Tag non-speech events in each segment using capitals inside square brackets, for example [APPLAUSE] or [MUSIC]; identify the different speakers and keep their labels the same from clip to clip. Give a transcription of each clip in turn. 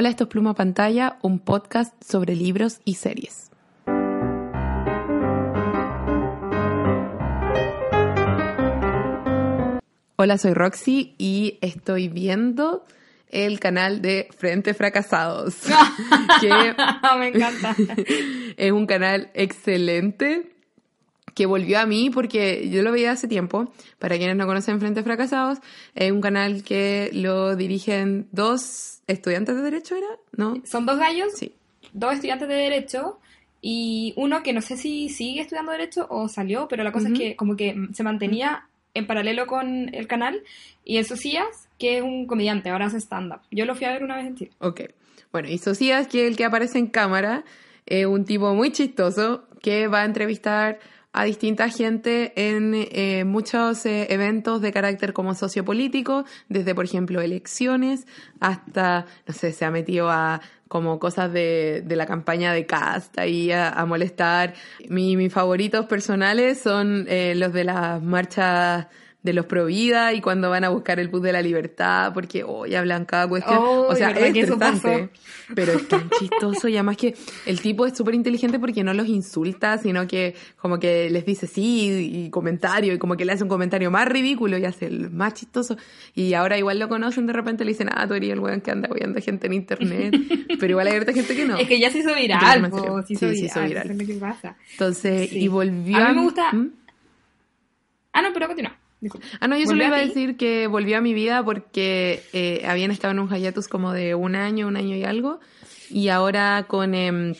Speaker 1: Hola, esto es Pluma Pantalla, un podcast sobre libros y series. Hola, soy Roxy y estoy viendo el canal de Frente Fracasados. [LAUGHS] que
Speaker 2: Me encanta. [LAUGHS]
Speaker 1: es un canal excelente que volvió a mí porque yo lo veía hace tiempo. Para quienes no conocen Frente Fracasados, es un canal que lo dirigen dos estudiantes de Derecho, ¿era? ¿No?
Speaker 2: Son dos gallos,
Speaker 1: Sí.
Speaker 2: dos estudiantes de Derecho y uno que no sé si sigue estudiando Derecho o salió, pero la cosa
Speaker 1: Ujú.
Speaker 2: es que como que se mantenía en paralelo con el canal y el Socias, que es un comediante, ahora hace stand-up. Yo lo fui a ver una vez en Chile.
Speaker 1: Ok. Bueno, y Socias, que es el que aparece en cámara, es un tipo muy chistoso que va a entrevistar a distinta gente en eh, muchos eh, eventos de carácter como sociopolítico, desde, por ejemplo, elecciones hasta, no sé, se ha metido a como cosas de, de la campaña de Cast ahí a, molestar. Mi- mis favoritos personales son eh, los de las marchas de los Provida y cuando van a buscar el bus de la libertad, porque hoy hablan cada cuestión.
Speaker 2: Oh,
Speaker 1: o sea,
Speaker 2: ¿verdad
Speaker 1: es estresante, pero es tan chistoso y además que el tipo es súper inteligente porque no los insulta, sino que como que les dice sí y comentario y como que le hace un comentario más ridículo y hace el más chistoso. Y ahora igual lo conocen, de repente le dicen, ah, tú eres el weón que anda huyendo gente en internet, [LAUGHS] pero igual hay harta gente que no.
Speaker 2: Es que ya se hizo viral, po, se hizo
Speaker 1: Sí, se hizo
Speaker 2: viral,
Speaker 1: viral.
Speaker 2: eso es lo que pasa.
Speaker 1: Entonces,
Speaker 2: Sí.
Speaker 1: y volvió
Speaker 2: A mí me gusta-
Speaker 1: ¿Mm?
Speaker 2: Ah, no, pero continúa.
Speaker 1: Ah, no, yo solo
Speaker 2: ¿Volvió a
Speaker 1: iba a decir que volvió a mi vida porque eh, habían estado en un hiatus como de un año, un año y algo, y ahora con em,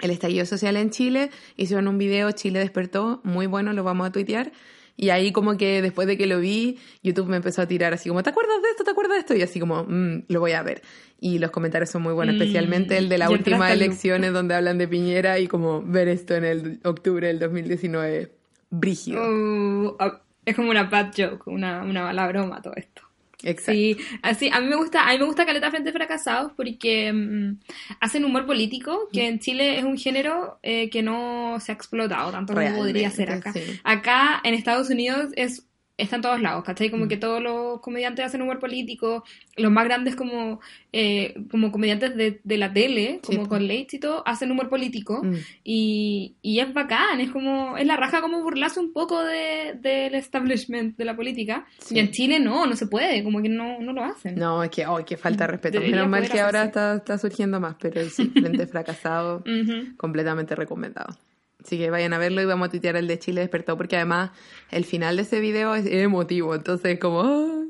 Speaker 1: el estallido social en Chile hicieron un video Chile despertó, muy bueno, lo vamos a tuitear, y ahí como que después de que lo vi, YouTube me empezó a tirar así como, ¿te acuerdas de esto? ¿Te acuerdas de esto? Y así como, "Mm, lo voy a ver. Y los comentarios son muy buenos,
Speaker 2: Mm,
Speaker 1: especialmente el de las
Speaker 2: ya
Speaker 1: últimas
Speaker 2: entraste al loop.
Speaker 1: elecciones donde hablan de Piñera y como ver esto en el octubre del 2019, brígido.
Speaker 2: Uh, es como una bad joke, una, una mala broma todo esto.
Speaker 1: Exacto.
Speaker 2: Sí, así, a mí me gusta, a mí me gusta Caleta Frente Fracasados porque mm, hacen humor político, que en Chile es un género eh, que no se ha explotado tanto como podría ser acá.
Speaker 1: Sí.
Speaker 2: Acá en Estados Unidos es está en todos lados, ¿cachai?
Speaker 1: Mm.
Speaker 2: Como que todos los comediantes hacen humor político, los más grandes como, eh, como comediantes de, de la tele,
Speaker 1: Sí,
Speaker 2: como con Leitz y todo, hacen humor político.
Speaker 1: Mm.
Speaker 2: Y, y es bacán, es como, es la raja como burlarse un poco de, del establishment de la política.
Speaker 1: Sí.
Speaker 2: Y en Chile no, no se puede, como que no, no lo hacen.
Speaker 1: No, es que, oh, que falta de respeto.
Speaker 2: Debería
Speaker 1: Menos mal que ahora está, está surgiendo más, pero sí, Frente [LAUGHS] Fracasado, completamente recomendado. Así que vayan a verlo y vamos a tuitear el de Chile despertó, porque además el final de ese video es emotivo, entonces como...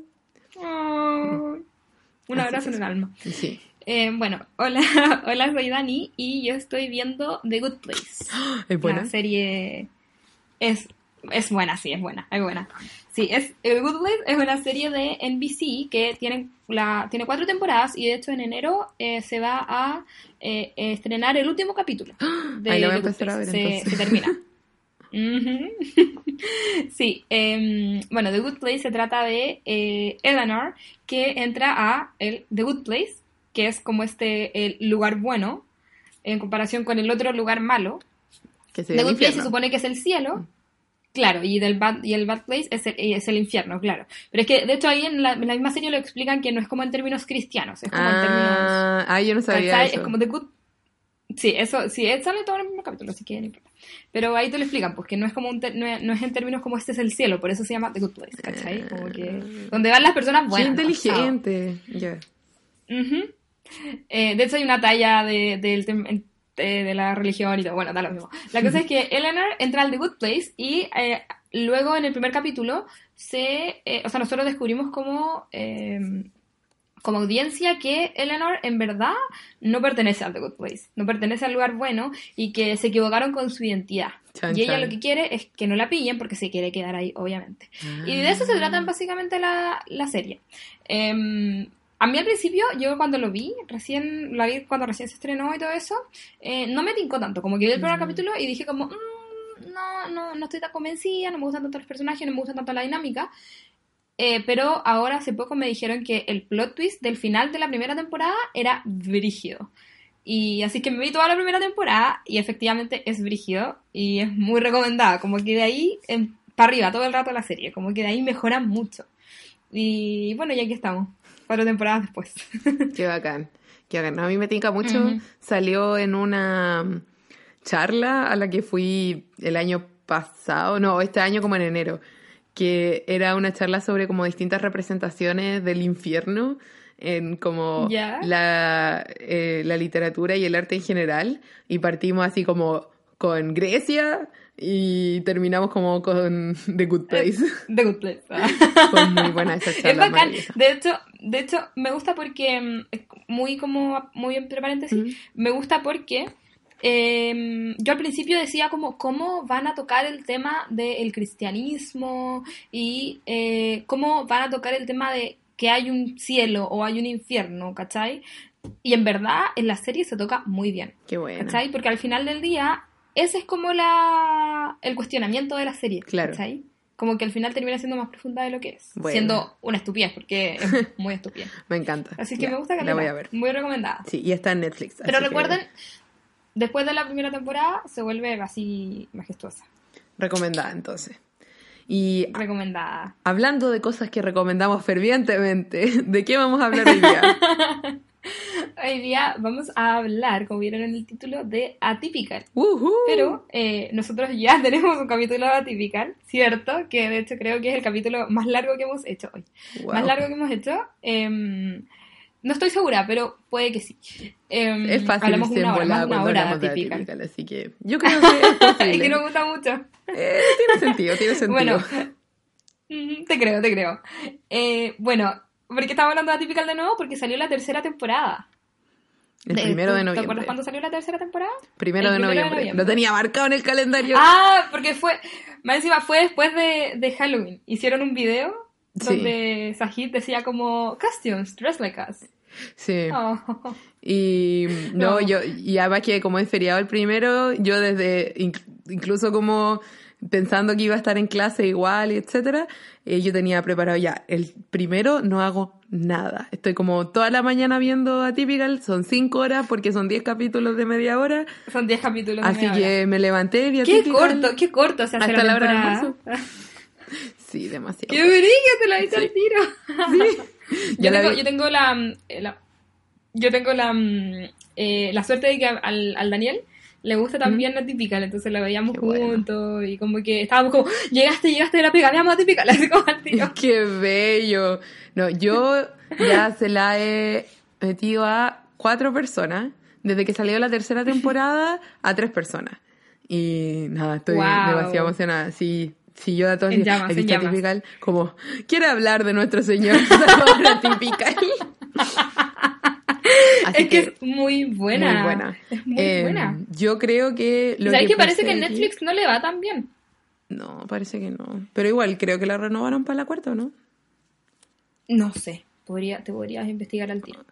Speaker 2: Un
Speaker 1: Así
Speaker 2: abrazo en el alma.
Speaker 1: Sí.
Speaker 2: Eh, bueno, hola, [LAUGHS] hola, soy Dani y yo estoy viendo The Good Place. [GASPS]
Speaker 1: Es buena.
Speaker 2: La serie es, es buena, sí, es buena, es buena. Sí, es, The Good Place es una serie de NBC que tiene, la, tiene cuatro temporadas y de hecho en enero eh, se va a eh, estrenar el último capítulo. De
Speaker 1: Ahí lo voy a empezar a ver,
Speaker 2: se, termina. [LAUGHS] [LAUGHS] Sí, em, bueno, The Good Place se trata de eh, Eleanor que entra a el The Good Place, que es como este el lugar bueno en comparación con el otro lugar malo.
Speaker 1: Que
Speaker 2: The Good Place se supone que es el cielo. Claro, y, del bad, y el Bad Place es el, es el infierno, claro. Pero es que, de hecho, ahí en la, en la misma serie lo explican que no es como en términos cristianos, es como en términos...
Speaker 1: Ah, ah, yo no sabía eso.
Speaker 2: Es como The Good... Sí, eso, sí, eh, sale todo en el mismo capítulo, así que no importa. Pero ahí te lo explican, pues que no es como un ter- no, es, no es en términos como este es el cielo, por eso se llama The Good Place, ¿cachai? Como que... Donde van las personas
Speaker 1: Qué
Speaker 2: buenas. ¿no?
Speaker 1: inteligente. Ya.
Speaker 2: Eh, de hecho, hay una talla de, del tem- en- de, la religión y todo. Bueno, da lo mismo. La cosa es que [LAUGHS] Eleanor entra al The Good Place y eh, luego en el primer capítulo se. eh, o sea, nosotros descubrimos como. eh, como audiencia que Eleanor en verdad no pertenece al The Good Place, no pertenece al lugar bueno y que se equivocaron con su identidad.
Speaker 1: Chan,
Speaker 2: y ella
Speaker 1: chan.
Speaker 2: lo que quiere es que no la pillen porque se quiere quedar ahí, obviamente. Y de eso se
Speaker 1: Ah.
Speaker 2: trata básicamente la, la serie. Em, a mí al principio, yo cuando lo vi, recién la vi cuando recién se estrenó y todo eso, eh, no me tincó tanto. Como que vi el primer
Speaker 1: Mm.
Speaker 2: capítulo y dije como, "Mm, no, no, no estoy tan convencida, no me gustan tanto los personajes, no me gusta tanto la dinámica. Eh, pero ahora hace poco me dijeron que el plot twist del final de la primera temporada era brígido. Y así que me vi toda la primera temporada y efectivamente es brígido y es muy recomendada. Como que de ahí para arriba todo el rato la serie, como que de ahí mejora mucho. Y bueno, y aquí estamos, cuatro temporadas después. [LAUGHS]
Speaker 1: Qué bacán. que a mí me tinca mucho, salió en una charla a la que fui el año pasado, no, este año como en enero, que era una charla sobre como distintas representaciones del infierno en como la, eh, la literatura y el arte en general y partimos así como con Grecia y terminamos como con The Good Place.
Speaker 2: The Good Place. [LAUGHS]
Speaker 1: Fue muy buena esa charla.
Speaker 2: Es bacán. De hecho, de hecho, me gusta porque, mm, muy como, muy entre paréntesis, me gusta porque eh, yo al principio decía como cómo van a tocar el tema del cristianismo y eh, cómo van a tocar el tema de que hay un cielo o hay un infierno, ¿cachai? Y en verdad en la serie se toca muy bien.
Speaker 1: Qué bueno.
Speaker 2: ¿Cachai? Porque al final del día ese es como la el cuestionamiento de la serie,
Speaker 1: claro.
Speaker 2: ¿cachai? Como que al final termina siendo más profunda de lo que es. Siendo una estupidez, porque es [LAUGHS] muy estupidez.
Speaker 1: me encanta.
Speaker 2: Así que me gusta que la voy a ver. Muy recomendada.
Speaker 1: Sí, y está en Netflix.
Speaker 2: Pero recuerden, después de la primera temporada se vuelve así majestuosa.
Speaker 1: Recomendada entonces. Y
Speaker 2: recomendada.
Speaker 1: Hablando de cosas que recomendamos fervientemente, [LAUGHS] ¿de qué vamos a hablar hoy día? [LAUGHS]
Speaker 2: hoy día vamos a hablar, como vieron en el título, de Atypical. Pero eh, nosotros ya [LAUGHS] tenemos un capítulo de Atypical, ¿cierto? Que de hecho creo que es el capítulo más largo que hemos hecho hoy. Más largo que hemos hecho. Em, no estoy segura, pero puede que sí.
Speaker 1: Em, es fácil hablamos una hora, más una hora de atípica. Así que yo creo que es [LAUGHS]
Speaker 2: que nos gusta mucho.
Speaker 1: Eh, tiene sentido, tiene [LAUGHS] sentido.
Speaker 2: Bueno, te creo, te creo. Eh, bueno, porque estamos hablando de Atypical de nuevo porque salió la tercera temporada.
Speaker 1: El primero de noviembre. ¿Te
Speaker 2: acuerdas cuándo salió la tercera temporada?
Speaker 1: Primero, de, noviembre. Lo tenía marcado en el calendario.
Speaker 2: Ah, porque fue. Más encima fue después de, de Halloween. Hicieron un video donde Sajid decía como Costumes, dress like us.
Speaker 1: Sí. Oh. Y no, yo, y además que como es feriado el primero, yo desde, incluso como pensando que iba a estar en clase igual, y etcétera, eh, yo tenía preparado ya, el primero no hago nada. Estoy como toda la mañana viendo Atypical, son cinco horas porque son diez capítulos de media hora.
Speaker 2: Son diez capítulos
Speaker 1: de Así que me levanté y
Speaker 2: Qué corto, qué corto se hace
Speaker 1: hasta la, hora [LAUGHS] Sí, demasiado.
Speaker 2: ¡Qué brillo! Te la hice al tiro. [LAUGHS] Sí. [LAUGHS] yo, tengo, yo, tengo, la, eh, la, yo tengo la, mm, eh, la suerte de que al, al Daniel le gusta también la típica, entonces la veíamos juntos y como que estábamos como, llegaste, llegaste de la pega, veamos la típica, [LAUGHS] así como al tiro. [LAUGHS]
Speaker 1: Qué bello. No, yo ya [LAUGHS] se la he metido a cuatro personas, desde que salió la tercera temporada a tres personas. Y nada, estoy demasiado emocionada. Sí, si yo a todos
Speaker 2: en he visto
Speaker 1: Typical, como, quiere hablar de nuestro Señor Salvador [LAUGHS]
Speaker 2: Es que, es muy buena.
Speaker 1: Muy buena.
Speaker 2: Es muy em, buena.
Speaker 1: Yo creo que...
Speaker 2: Lo ¿Sabes que, parece que en Netflix no le va tan bien?
Speaker 1: No, parece que no. Pero igual, creo que la renovaron para la cuarta, ¿no?
Speaker 2: No sé. Podría, te podrías investigar al tiro.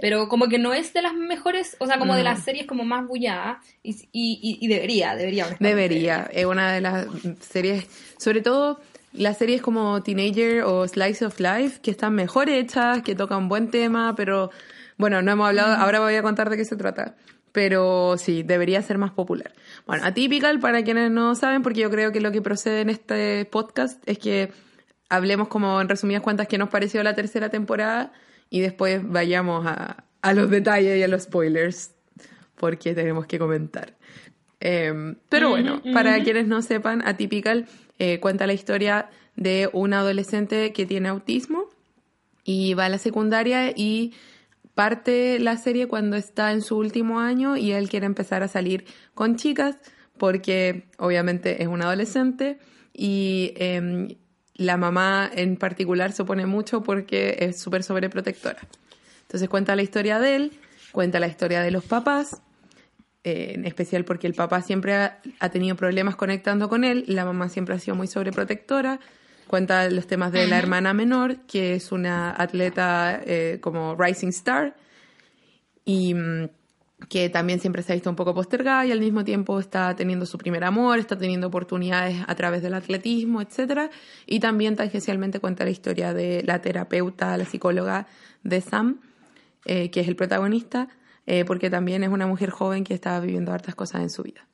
Speaker 2: Pero como que no es de las mejores, o sea, como de las series como más bulladas y, y, y, debería, debería.
Speaker 1: Debería, es una de las series, sobre todo las series como Teenager o Slice of Life, que están mejor hechas, que tocan buen tema, pero bueno, no hemos hablado, ahora voy a contar de qué se trata. Pero sí, debería ser más popular. Bueno, Atypical, para quienes no saben, porque yo creo que lo que procede en este podcast es que hablemos como en resumidas cuentas qué nos pareció la tercera temporada y después vayamos a, los detalles y a los spoilers, porque tenemos que comentar. Em, pero bueno, para quienes no sepan, Atypical eh, cuenta la historia de un adolescente que tiene autismo y va a la secundaria y parte la serie cuando está en su último año y él quiere empezar a salir con chicas porque obviamente es un adolescente y em, la mamá en particular se opone mucho porque es súper sobreprotectora. Entonces cuenta la historia de él, cuenta la historia de los papás, eh, en especial porque el papá siempre ha, tenido problemas conectando con él, la mamá siempre ha sido muy sobreprotectora, cuenta los temas de la hermana menor, que es una atleta eh, como Rising Star, y mm, que también siempre se ha visto un poco postergada y al mismo tiempo está teniendo su primer amor, está teniendo oportunidades a través del atletismo, etc. Y también tangencialmente cuenta la historia de la terapeuta, la psicóloga de Sam, eh, que es el protagonista, eh, porque también es una mujer joven que está viviendo hartas cosas en su vida.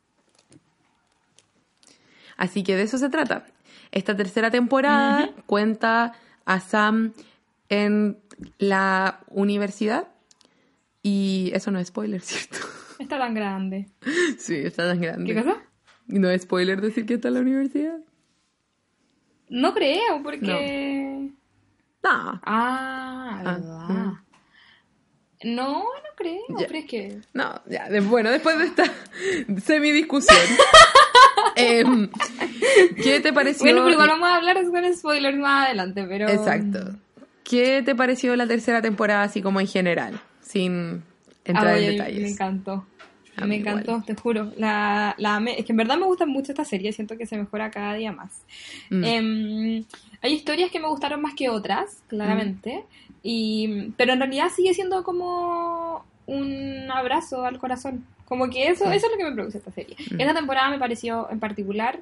Speaker 1: Así que de eso se trata. Esta tercera temporada cuenta a Sam en la universidad Y eso no es spoiler, ¿cierto? [LAUGHS]
Speaker 2: Está tan grande.
Speaker 1: Sí, está tan grande.
Speaker 2: ¿Qué cosa?
Speaker 1: ¿No es spoiler decir que está en la universidad?
Speaker 2: No creo, porque...
Speaker 1: No.
Speaker 2: Ah,
Speaker 1: Ah,
Speaker 2: verdad. No, no creo,
Speaker 1: Ya.
Speaker 2: pero es que...
Speaker 1: No, ya, bueno, después de esta [LAUGHS] semidiscusión. Em, [LAUGHS] ¿Qué te pareció?
Speaker 2: Bueno, pero igual vamos a hablar con spoilers más adelante, pero...
Speaker 1: Exacto. ¿Qué te pareció la tercera temporada, así como en general? Sin entrar
Speaker 2: Ay,
Speaker 1: en detalles.
Speaker 2: Me encantó.
Speaker 1: A
Speaker 2: Me encantó,
Speaker 1: igual.
Speaker 2: te juro. La, la amé. Es que en verdad me gusta mucho esta serie, siento que se mejora cada día más.
Speaker 1: Mm.
Speaker 2: Em, hay historias que me gustaron más que otras, claramente,
Speaker 1: Mm.
Speaker 2: y, pero en realidad sigue siendo como un abrazo al corazón. Como que eso,
Speaker 1: Sí.
Speaker 2: eso es lo que me produce esta serie.
Speaker 1: Mm.
Speaker 2: Esta temporada me pareció en particular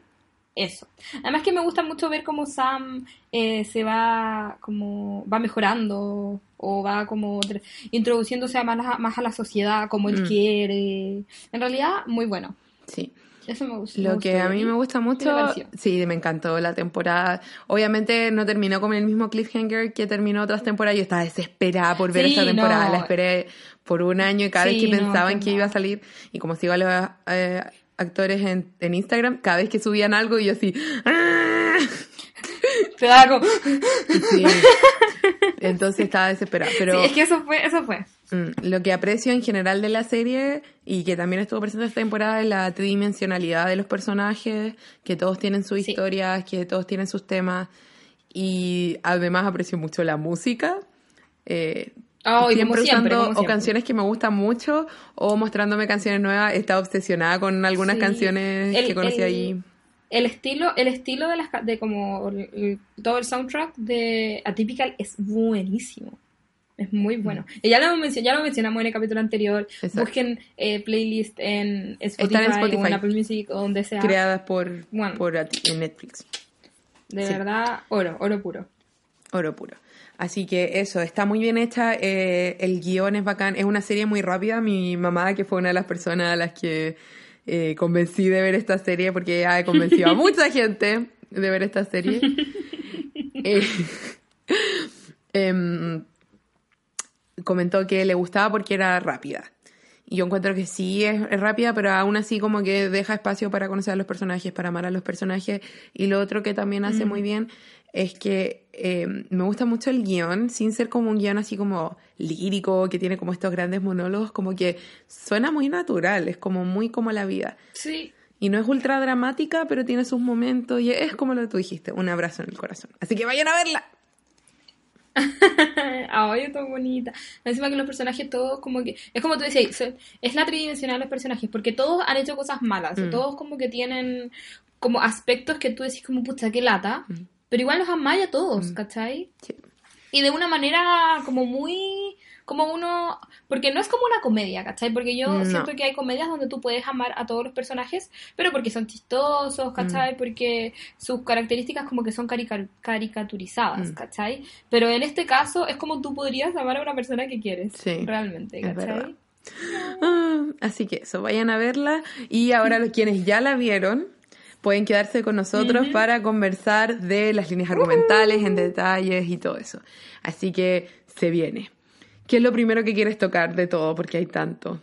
Speaker 2: eso. Además que me gusta mucho ver cómo Sam eh, se va como va mejorando o va como tr- introduciéndose a más, a- más a la sociedad como él
Speaker 1: Mm.
Speaker 2: quiere. En realidad, muy bueno.
Speaker 1: Sí.
Speaker 2: Eso me gusta.
Speaker 1: Lo que a mí me gusta
Speaker 2: ¿Qué te
Speaker 1: mucho, sí, me encantó la temporada. Obviamente no terminó con el mismo cliffhanger que terminó otras temporadas. Yo estaba desesperada por ver
Speaker 2: Sí,
Speaker 1: esa temporada.
Speaker 2: no.
Speaker 1: La esperé por un año y cada vez
Speaker 2: Sí,
Speaker 1: que
Speaker 2: no,
Speaker 1: pensaban
Speaker 2: qué
Speaker 1: que iba a salir, y como sigo a los eh, actores en, en Instagram, cada vez que subían algo y yo así... ¡ah!
Speaker 2: Te da como...
Speaker 1: Sí. Entonces estaba desesperada. Pero
Speaker 2: Sí, es que eso fue, eso fue.
Speaker 1: Mm, Lo que aprecio en general de la serie y que también estuvo presente esta temporada es la tridimensionalidad de los personajes, que todos tienen sus
Speaker 2: Sí.
Speaker 1: historias, que todos tienen sus temas y además aprecio mucho la música. Eh,
Speaker 2: Oh,
Speaker 1: siempre usando o canciones que me gustan mucho o mostrándome canciones nuevas. Está obsesionada con algunas
Speaker 2: Sí.
Speaker 1: canciones
Speaker 2: El-
Speaker 1: que conocí
Speaker 2: el-
Speaker 1: ahí.
Speaker 2: El estilo, el estilo de las de como el- todo el soundtrack de Atypical es buenísimo. Es muy bueno. Y ya lo, ya lo mencionamos en el capítulo anterior.
Speaker 1: Mm. Exacto.
Speaker 2: Busquen eh, playlist en Spotify,
Speaker 1: en
Speaker 2: o
Speaker 1: Spotify.
Speaker 2: en Apple Music o donde sea.
Speaker 1: Creadas por,
Speaker 2: Bueno.
Speaker 1: por Netflix.
Speaker 2: de
Speaker 1: sí.
Speaker 2: verdad, oro, oro puro.
Speaker 1: Oro puro. Así que eso, está muy bien hecha, eh, el guion es bacán, es una serie muy rápida. Mi mamá, que fue una de las personas a las que eh, convencí de ver esta serie, porque ella ha convencido a [LAUGHS] mucha gente de ver esta serie, [LAUGHS] eh, em, comentó que le gustaba porque era rápida. Y yo encuentro que sí es, es rápida, pero aún así como que deja espacio para conocer a los personajes, para amar a los personajes. Y lo otro que también hace muy bien es que eh, me gusta mucho el guion, sin ser como un guion así como lírico, que tiene como estos grandes monólogos, como que suena muy natural, es como muy como la vida.
Speaker 2: Sí.
Speaker 1: Y no es ultra dramática, pero tiene sus momentos y es como lo que tú dijiste, un abrazo en el corazón. Así que vayan a verla. [LAUGHS]
Speaker 2: Ay, está bonita. Encima que los personajes todos como que... Es como tú decías, es la tridimensional de los personajes, porque todos han hecho cosas malas.
Speaker 1: Mm.
Speaker 2: Todos como que tienen como aspectos que tú decís como, pucha, qué lata.
Speaker 1: Mm.
Speaker 2: Pero igual los amáis a todos, ¿cachai?
Speaker 1: Sí.
Speaker 2: Y de una manera como muy... Como uno... Porque no es como una comedia, ¿cachai? Porque yo
Speaker 1: No.
Speaker 2: siento que hay comedias donde tú puedes amar a todos los personajes, pero porque son chistosos, ¿cachai?
Speaker 1: Mm.
Speaker 2: Porque sus características como que son carica- caricaturizadas,
Speaker 1: Mm.
Speaker 2: ¿cachai? Pero en este caso es como tú podrías amar a una persona que quieres.
Speaker 1: Sí,
Speaker 2: Realmente. ¿cachai?
Speaker 1: Ah, así que eso, vayan a verla. Y ahora los [LAUGHS] quienes ya la vieron pueden quedarse con nosotros
Speaker 2: Ujú.
Speaker 1: para conversar de las líneas argumentales, en detalles y todo eso. Así que se viene. ¿Qué es lo primero que quieres tocar de todo? Porque hay tanto.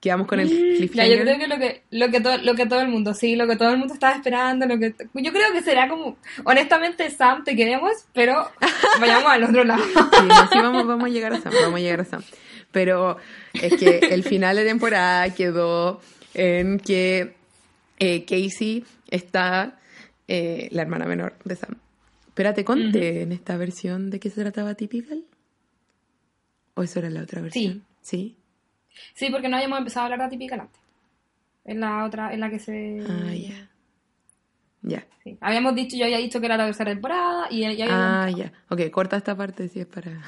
Speaker 1: Quedamos con el
Speaker 2: Ya, yo
Speaker 1: cliffhanger.
Speaker 2: creo que lo que, lo que todo, lo que todo el mundo, sí, lo que todo el mundo estaba esperando, lo que yo creo que será como, honestamente, Sam, te queremos, pero [LAUGHS] vayamos al otro lado.
Speaker 1: Sí, no, sí, vamos, vamos a llegar a Sam, vamos a llegar a Sam. Pero es que el final de temporada quedó en que eh, Casey está, eh, la hermana menor de Sam. Espérate, conté en esta versión de qué se trataba Typical. ¿O eso era la otra versión? Sí.
Speaker 2: Sí, porque no habíamos empezado a hablar de Atypical antes. Es la otra, es la que se...
Speaker 1: Ah, ya. Ya.
Speaker 2: sí. Habíamos dicho, yo había dicho que era la tercera temporada y ya
Speaker 1: Ah, ya. Ok, corta esta parte si es para...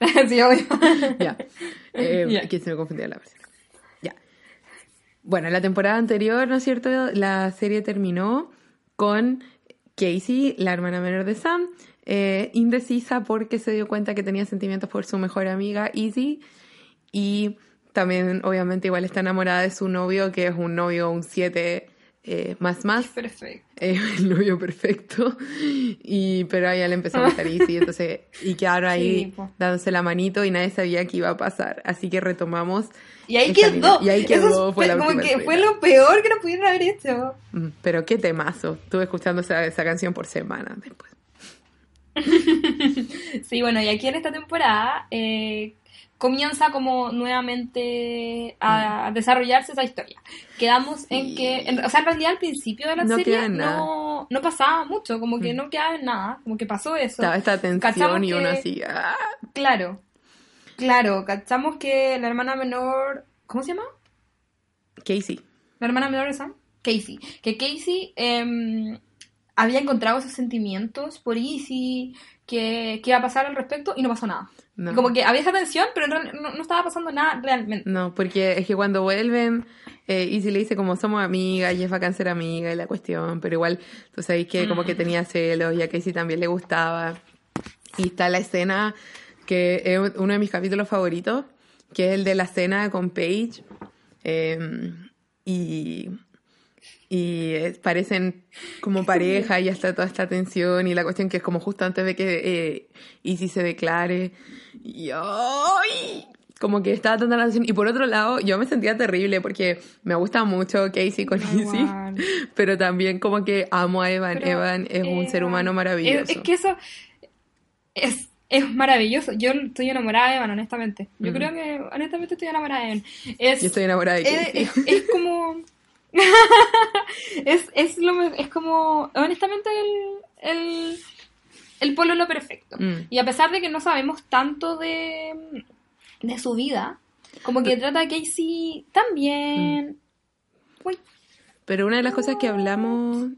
Speaker 1: [LAUGHS]
Speaker 2: sí, obvio. [LAUGHS]
Speaker 1: ya. Eh. Que se me confundía la versión. Bueno, la temporada anterior, ¿no es cierto? La serie terminó con Casey, la hermana menor de Sam, eh, indecisa porque se dio cuenta que tenía sentimientos por su mejor amiga, Izzy, y también, obviamente, igual está enamorada de su novio, que es un novio, un 7 eh, más más.
Speaker 2: Perfecto.
Speaker 1: eh, [LAUGHS] el novio perfecto. Y, pero ella le empezó a gustar Izzy, entonces, [LAUGHS] y quedaron ahí
Speaker 2: Sí, po.
Speaker 1: dándose la manito y nadie sabía qué iba a pasar. Así que retomamos.
Speaker 2: Y ahí quedó.
Speaker 1: línea. Y ahí quedó,
Speaker 2: es-
Speaker 1: fue la
Speaker 2: como
Speaker 1: última
Speaker 2: que fue lo peor que nos pudieron haber hecho.
Speaker 1: Mm, Pero qué temazo. Estuve escuchando esa, esa canción por semanas después. [LAUGHS]
Speaker 2: Sí, bueno, y aquí en esta temporada eh, comienza como nuevamente a desarrollarse esa historia. Quedamos en que, en- o sea, en realidad al principio de la
Speaker 1: No
Speaker 2: serie no, no pasaba mucho, como que
Speaker 1: Mm.
Speaker 2: no quedaba en nada, como que pasó eso.
Speaker 1: Estaba esta tensión
Speaker 2: Cachamos
Speaker 1: y uno así. ¡ah!
Speaker 2: Claro, claro, cachamos que la hermana menor, ¿cómo se llama?
Speaker 1: Casey.
Speaker 2: La hermana menor de Sam, Casey. Que Casey em, había encontrado esos sentimientos por Izzy, que, que iba a pasar al respecto y no pasó nada.
Speaker 1: No.
Speaker 2: Como que había esa tensión, pero no, no estaba pasando nada realmente.
Speaker 1: No, porque es que cuando vuelven, eh, Izzy le dice como somos amigas, y es bacán ser amiga y la cuestión, pero igual, tú sabes que como
Speaker 2: Mm.
Speaker 1: que tenía celos y a Casey también le gustaba. Y está la escena que es uno de mis capítulos favoritos, que es el de la cena con Paige. eh, y y eh, parecen como [LAUGHS] pareja y hasta toda esta tensión y la cuestión que es como justo antes de que eh, Izzy se declare y ¡ay! como que estaba tanta la tensión y por otro lado yo me sentía terrible porque me gusta mucho Casey con Izzy [LAUGHS] pero también como que amo a Evan
Speaker 2: Pero
Speaker 1: Evan es un ser
Speaker 2: Evan-
Speaker 1: humano maravilloso
Speaker 2: Es, es que eso es, es maravilloso. Yo estoy enamorada de Evan, honestamente. Yo creo que honestamente estoy enamorada de Evan. Es,
Speaker 1: yo estoy enamorada de
Speaker 2: es,
Speaker 1: Casey
Speaker 2: es- es como... [LAUGHS] es, es, lo, es como, honestamente, el, el, el pololo perfecto.
Speaker 1: Mm.
Speaker 2: Y a pesar de que no sabemos tanto de, de su vida, como que trata a Casey tan bien. Uy,
Speaker 1: Pero una de las cosas que hablamos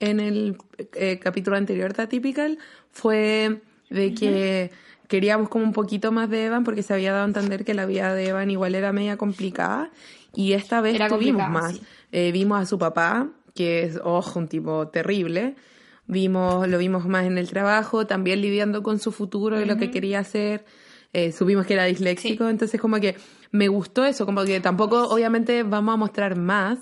Speaker 1: en el eh, capítulo anterior de Atypical fue de que queríamos como un poquito más de Evan porque se había dado a entender que la vida de Evan igual era media complicada y esta vez
Speaker 2: Era
Speaker 1: tuvimos más.
Speaker 2: sí.
Speaker 1: Eh, vimos a su papá, que es, ojo, un tipo terrible. Vimos, lo vimos más en el trabajo, también lidiando con su futuro y lo que quería hacer. Eh, supimos que era disléxico, entonces como que me gustó eso, como que tampoco obviamente vamos a mostrar más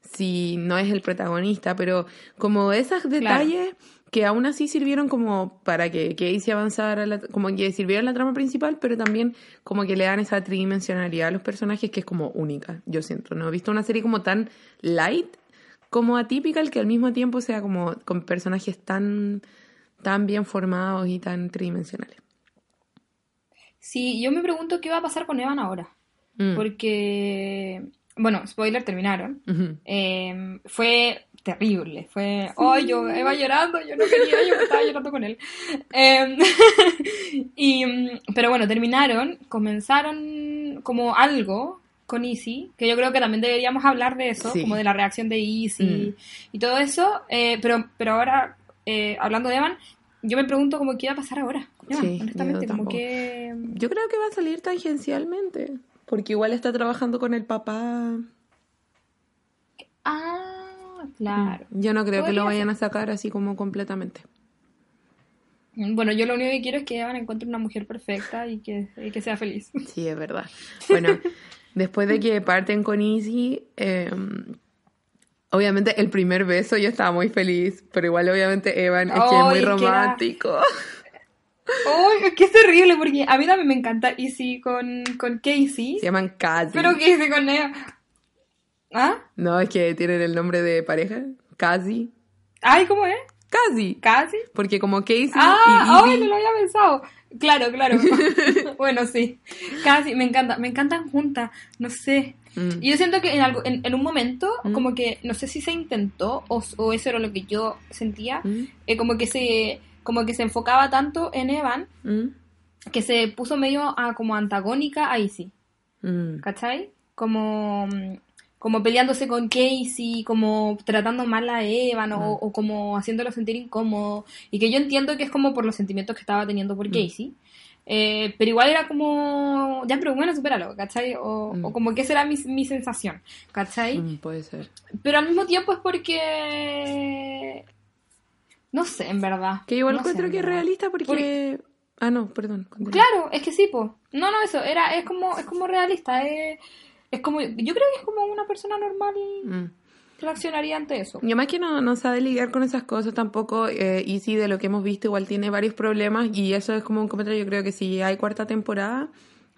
Speaker 1: si no es el protagonista, pero como esos detalles que aún así sirvieron como para que Casey avanzara, la- como que sirvieron la trama principal, pero también como que le dan esa tridimensionalidad a los personajes que es como única, yo siento, ¿no? He visto una serie como tan light como atípica, que al mismo tiempo sea como con personajes tan, tan bien formados y tan tridimensionales.
Speaker 2: Sí, yo me pregunto qué va a pasar con Evan ahora.
Speaker 1: Mm.
Speaker 2: Porque, bueno, spoiler, terminaron. Eh, fue terrible. Fue, ay, yo iba llorando, yo no quería, yo estaba llorando con él. Eh, [LAUGHS] y, mm, pero bueno, terminaron, comenzaron como algo con Easy, que yo creo que también deberíamos hablar de eso,
Speaker 1: Sí.
Speaker 2: como de la reacción de Easy y todo eso. eh, pero, pero ahora, eh, hablando de Evan, yo me pregunto como qué va a pasar ahora con Evan,
Speaker 1: Sí,
Speaker 2: honestamente, como que...
Speaker 1: Yo creo que va a salir tangencialmente, porque igual está trabajando con el papá.
Speaker 2: Ah, claro.
Speaker 1: Yo no creo que lo vayan a sacar así como completamente.
Speaker 2: Bueno, yo lo único que quiero es que Evan encuentre una mujer perfecta y que, y que sea feliz. [LAUGHS]
Speaker 1: Sí, es verdad. Bueno, [LAUGHS] después de que parten con Easy, eh, obviamente el primer beso yo estaba muy feliz, pero igual obviamente Evan es que es muy romántico. [LAUGHS]
Speaker 2: ¡Ay, es que es terrible! Porque a mí también me encanta Izzy con, con Casey,
Speaker 1: Se llaman Kazi.
Speaker 2: pero Casey con ella. ¿Ah?
Speaker 1: No, es que tienen el nombre de pareja. Kazi.
Speaker 2: Ay, ¿cómo es?
Speaker 1: Kazi.
Speaker 2: ¿Casi?
Speaker 1: Porque como Casey
Speaker 2: Ah,
Speaker 1: y
Speaker 2: ay,
Speaker 1: Evie-
Speaker 2: no lo había pensado. Claro, claro. [LAUGHS] [LAUGHS] bueno, sí. Casi, me encanta, me encantan juntas, no sé.
Speaker 1: Mm.
Speaker 2: Y yo siento que en, algo, en, en un momento,
Speaker 1: Mm.
Speaker 2: como que, no sé si se intentó o, o eso era lo que yo sentía,
Speaker 1: Mm,
Speaker 2: eh, como que se como que se enfocaba tanto en Evan que se puso medio a, como antagónica a Izzy. ¿cachai? Como, como peleándose con Casey, como tratando mal a Evan o,
Speaker 1: Mm.
Speaker 2: o como haciéndolo sentir incómodo. Y que yo entiendo que es como por los sentimientos que estaba teniendo por
Speaker 1: Mm.
Speaker 2: Casey. Eh, pero igual era como, ya, pero bueno, supéralo, ¿cachai? O,
Speaker 1: Mm.
Speaker 2: o como que esa era mi, mi sensación, ¿cachai?
Speaker 1: Mm, puede ser.
Speaker 2: Pero al mismo tiempo es porque... No sé, en verdad.
Speaker 1: Que igual
Speaker 2: No
Speaker 1: encuentro
Speaker 2: en
Speaker 1: que es realista porque... Ah, no, perdón. continúa.
Speaker 2: Claro, es que sí, po. No, no, eso, era, es como, es como realista, es, es como, yo creo que es como una persona normal.
Speaker 1: Mm.
Speaker 2: reaccionaría ante eso.
Speaker 1: Y además que no, no sabe lidiar con esas cosas tampoco. Eh, Easy, de lo que hemos visto, igual tiene varios problemas. Y eso es como un comentario. Yo creo que si hay cuarta temporada,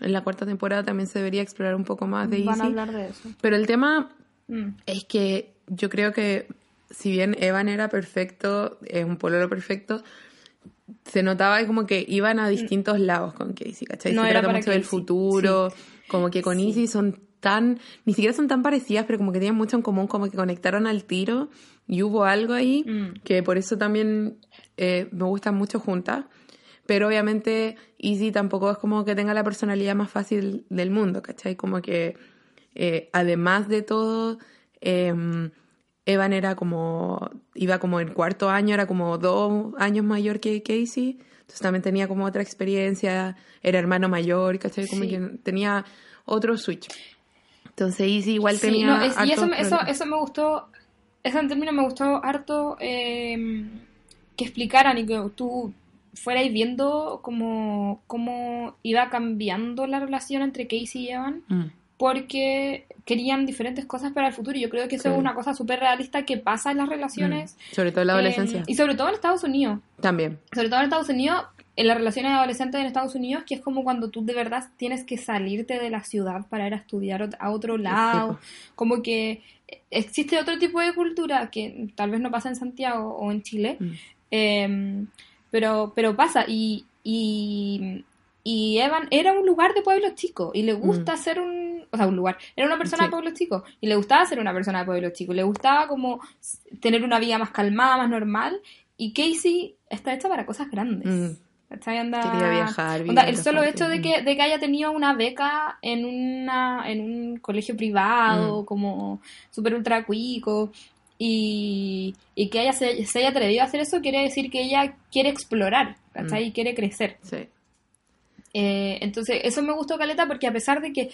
Speaker 1: en la cuarta temporada también se debería explorar un poco más de
Speaker 2: Van a hablar de eso.
Speaker 1: Pero el tema
Speaker 2: Mm.
Speaker 1: es que yo creo que si bien Evan era perfecto, es un pololo perfecto, se notaba como que iban a distintos lados con Casey, ¿cachai?
Speaker 2: No
Speaker 1: se
Speaker 2: era
Speaker 1: trata mucho del
Speaker 2: Casey,
Speaker 1: futuro, como que con
Speaker 2: Sí.
Speaker 1: Easy son tan, ni siquiera son tan parecidas, pero como que tienen mucho en común, como que conectaron al tiro y hubo algo ahí
Speaker 2: Mm.
Speaker 1: que por eso también eh, me gustan mucho juntas. Pero obviamente Easy tampoco es como que tenga la personalidad más fácil del mundo, ¿cachai? Como que eh, además de todo, eh, Evan era como, iba como en cuarto año, era como dos años mayor que Casey, entonces también tenía como otra experiencia, era hermano mayor, ¿cachai? Como
Speaker 2: Sí.
Speaker 1: que tenía otro switch. Entonces Easy igual
Speaker 2: Sí,
Speaker 1: tenía...
Speaker 2: no, es- y eso, me- eso, eso me gustó, eso en términos me gustó harto eh, que explicaran y que tú fuerais viendo cómo, cómo iba cambiando la relación entre Casey y Evan,
Speaker 1: Mm,
Speaker 2: porque querían diferentes cosas para el futuro. Y yo creo que eso
Speaker 1: Sí.
Speaker 2: es una cosa súper realista que pasa en las relaciones.
Speaker 1: mm. Sobre todo en la
Speaker 2: eh,
Speaker 1: adolescencia.
Speaker 2: y sobre todo en Estados Unidos.
Speaker 1: También.
Speaker 2: Sobre todo en Estados Unidos, en las relaciones adolescentes en Estados Unidos, que es como cuando tú de verdad tienes que salirte de la ciudad para ir a estudiar a otro lado. Como que existe otro tipo de cultura que tal vez no pasa en Santiago o en Chile,
Speaker 1: Mm.
Speaker 2: eh, pero, pero pasa. Y, y, y Evan era un lugar de pueblo chico y le gusta ser un. O sea, un lugar. Era una persona
Speaker 1: Mm. Sí.
Speaker 2: de pueblo chico y le gustaba ser una persona de pueblo chico. Le gustaba como tener una vida más calmada, más normal. Y Casey está hecha para cosas grandes.
Speaker 1: Mm.
Speaker 2: ¿Cachai? Anda-
Speaker 1: Quería viajar,
Speaker 2: onda, el solo
Speaker 1: parte.
Speaker 2: hecho de que, de que haya tenido una beca en una en un colegio privado,
Speaker 1: Mm.
Speaker 2: como súper ultra cuico, y, y que ella se, se haya atrevido a hacer eso, quiere decir que ella quiere explorar, ¿cachai?
Speaker 1: Mm.
Speaker 2: Y quiere crecer.
Speaker 1: Sí.
Speaker 2: Eh, entonces, eso me gustó Caleta porque a pesar de que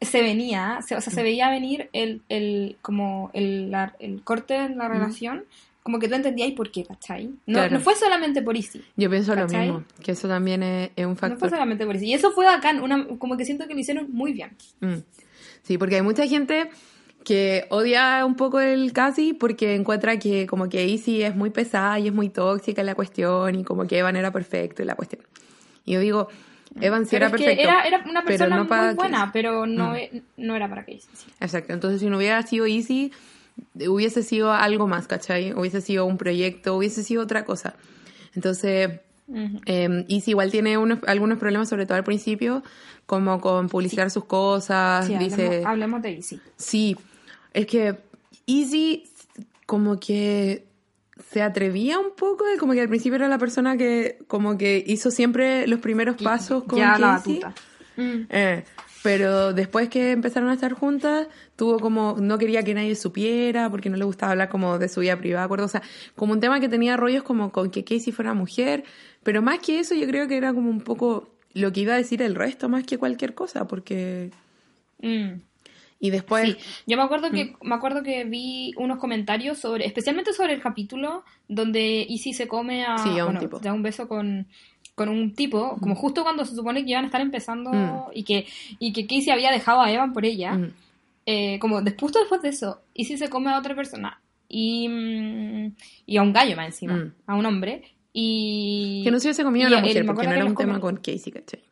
Speaker 2: se venía, se- o sea, se veía venir el, el, como el, la- el corte en la relación, como que tú entendías por qué, ¿cachai? No,
Speaker 1: Claro.
Speaker 2: no fue solamente por Easy.
Speaker 1: Yo pienso
Speaker 2: ¿Cachai?
Speaker 1: lo mismo, que eso también es, es un
Speaker 2: No fue
Speaker 1: factor.
Speaker 2: solamente por Easy. Y eso fue bacán, una, como que siento que lo hicieron muy bien.
Speaker 1: Mm. Sí, porque hay mucha gente que odia un poco el casi porque encuentra que como que Izzy es muy pesada y es muy tóxica la cuestión y como que Evan era perfecto en la cuestión. Y yo digo, Evan sí
Speaker 2: Pero
Speaker 1: era
Speaker 2: que
Speaker 1: perfecto.
Speaker 2: era, era una persona
Speaker 1: no
Speaker 2: muy buena,
Speaker 1: Casey.
Speaker 2: pero no,
Speaker 1: Mm.
Speaker 2: e- no era para Casey. sí.
Speaker 1: Exacto, entonces si no hubiera sido Easy, hubiese sido algo más, ¿cachai? Hubiese sido un proyecto, hubiese sido otra cosa. Entonces, eh, Easy igual tiene unos, algunos problemas, sobre todo al principio, como con publicitar sus cosas,
Speaker 2: Sí,
Speaker 1: dice...
Speaker 2: hablemos, hablemos de Easy.
Speaker 1: Sí, es que Easy como que se atrevía un poco, como que al principio era la persona que como que hizo siempre los primeros pasos con
Speaker 2: ya la batuta. Mm.
Speaker 1: Eh, pero después que empezaron a estar juntas, tuvo como, no quería que nadie supiera, porque no le gustaba hablar como de su vida privada, ¿acuerdo? O sea, como un tema que tenía rollos como con que Casey fuera mujer, pero más que eso yo creo que era como un poco lo que iba a decir el resto, más que cualquier cosa, porque...
Speaker 2: Mm.
Speaker 1: Y después...
Speaker 2: Sí, yo me acuerdo que me acuerdo que vi unos comentarios sobre, especialmente sobre el capítulo donde Izzy se come a,
Speaker 1: Sí, a un
Speaker 2: bueno,
Speaker 1: tipo.
Speaker 2: da un beso con, con un tipo, como justo cuando se supone que iban a estar empezando
Speaker 1: Mm.
Speaker 2: y que y que Casey había dejado a Evan por ella,
Speaker 1: Mm.
Speaker 2: eh, como des- justo después de eso, Izzy se come a otra persona y mm, y a un gallo más encima,
Speaker 1: Mm.
Speaker 2: a un hombre y
Speaker 1: Que no se hubiese comido
Speaker 2: y
Speaker 1: a una mujer, porque no era un tema
Speaker 2: comen-
Speaker 1: con Casey, ¿cachai?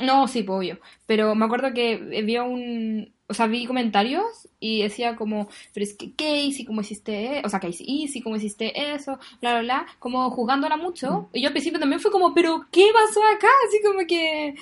Speaker 2: No, sí, pues, obvio. Pero me acuerdo que vi un... O sea, vi comentarios y decía como, pero es que Casey, ¿cómo hiciste? e-?" O sea, Casey, Easy, ¿cómo hiciste eso? Bla, bla, bla. Como jugándola mucho. Y yo al principio también fue como, pero ¿qué pasó acá? Así como que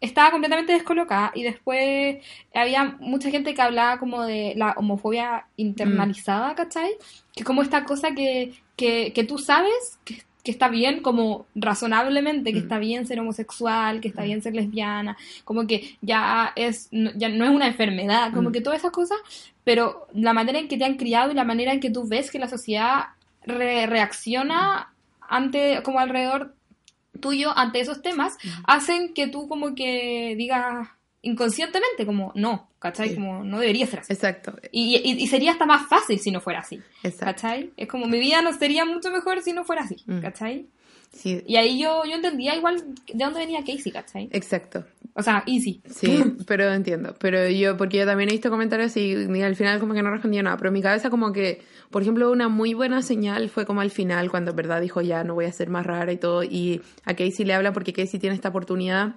Speaker 2: estaba completamente descolocada. Y después había mucha gente que hablaba como de la homofobia internalizada, ¿cachai? Que como esta cosa que, que, que tú sabes que, que está bien, como razonablemente, que
Speaker 1: Mm.
Speaker 2: está bien ser homosexual, que está
Speaker 1: Mm.
Speaker 2: bien ser lesbiana, como que ya es, no- ya no es una enfermedad, como
Speaker 1: Mm.
Speaker 2: que todas esas cosas, pero la manera en que te han criado y la manera en que tú ves que la sociedad re- reacciona ante, como alrededor tuyo ante esos temas, hacen que tú como que digas inconscientemente como no, ¿cachai?
Speaker 1: Sí.
Speaker 2: Como no debería ser así.
Speaker 1: Exacto,
Speaker 2: Y, y- y sería hasta más fácil si no fuera así,
Speaker 1: exacto.
Speaker 2: ¿cachai? Es como mi vida no sería mucho mejor si no fuera así,
Speaker 1: Mm.
Speaker 2: ¿cachai?
Speaker 1: Sí,
Speaker 2: Y ahí yo, yo entendía igual de dónde venía Casey, ¿cachai?
Speaker 1: exacto.
Speaker 2: O sea, Easy.
Speaker 1: Sí, [LAUGHS] pero entiendo. Pero yo, porque yo también he visto comentarios y, y al final como que no respondía nada. Pero en mi cabeza como que, por ejemplo, una muy buena señal fue como al final, cuando en verdad dijo ya no voy a ser más rara y todo. Y a Casey le habla porque Casey tiene esta oportunidad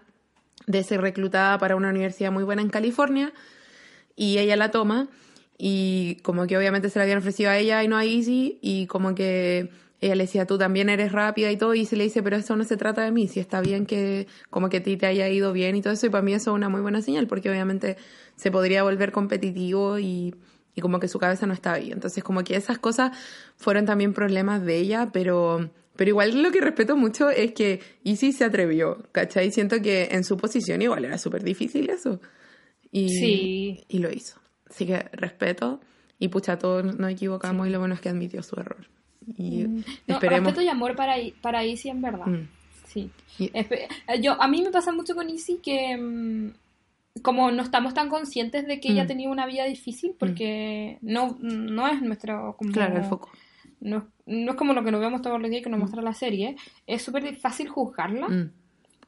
Speaker 1: de ser reclutada para una universidad muy buena en California. Y ella la toma. Y como que obviamente se la habían ofrecido a ella y no a Easy. Y como que ella le decía, tú también eres rápida y todo, y se le dice, pero eso no se trata de mí, si está bien que como que a ti te haya ido bien y todo eso, y para mí eso es una muy buena señal, porque obviamente se podría volver competitivo y, y como que su cabeza no estaba ahí. Entonces como que esas cosas fueron también problemas de ella, pero, pero igual lo que respeto mucho es que Izzy se atrevió, ¿cachai? Siento que en su posición igual era súper difícil eso. Y,
Speaker 2: Sí.
Speaker 1: y lo hizo. Así que respeto, y pucha, todos nos equivocamos, y lo bueno es que admitió su error. Y
Speaker 2: No,
Speaker 1: esperemos.
Speaker 2: respeto y amor para, para Easy en verdad.
Speaker 1: Mm.
Speaker 2: Sí.
Speaker 1: Y-
Speaker 2: Yo, a mí me pasa mucho con Easy que mm, como no estamos tan conscientes de que ella
Speaker 1: Mm.
Speaker 2: tenía una vida difícil porque no, no es nuestro como,
Speaker 1: Claro, el foco.
Speaker 2: No, no es como lo que nos vemos todos los días que nos muestra la serie. Es súper fácil juzgarla,
Speaker 1: Mm.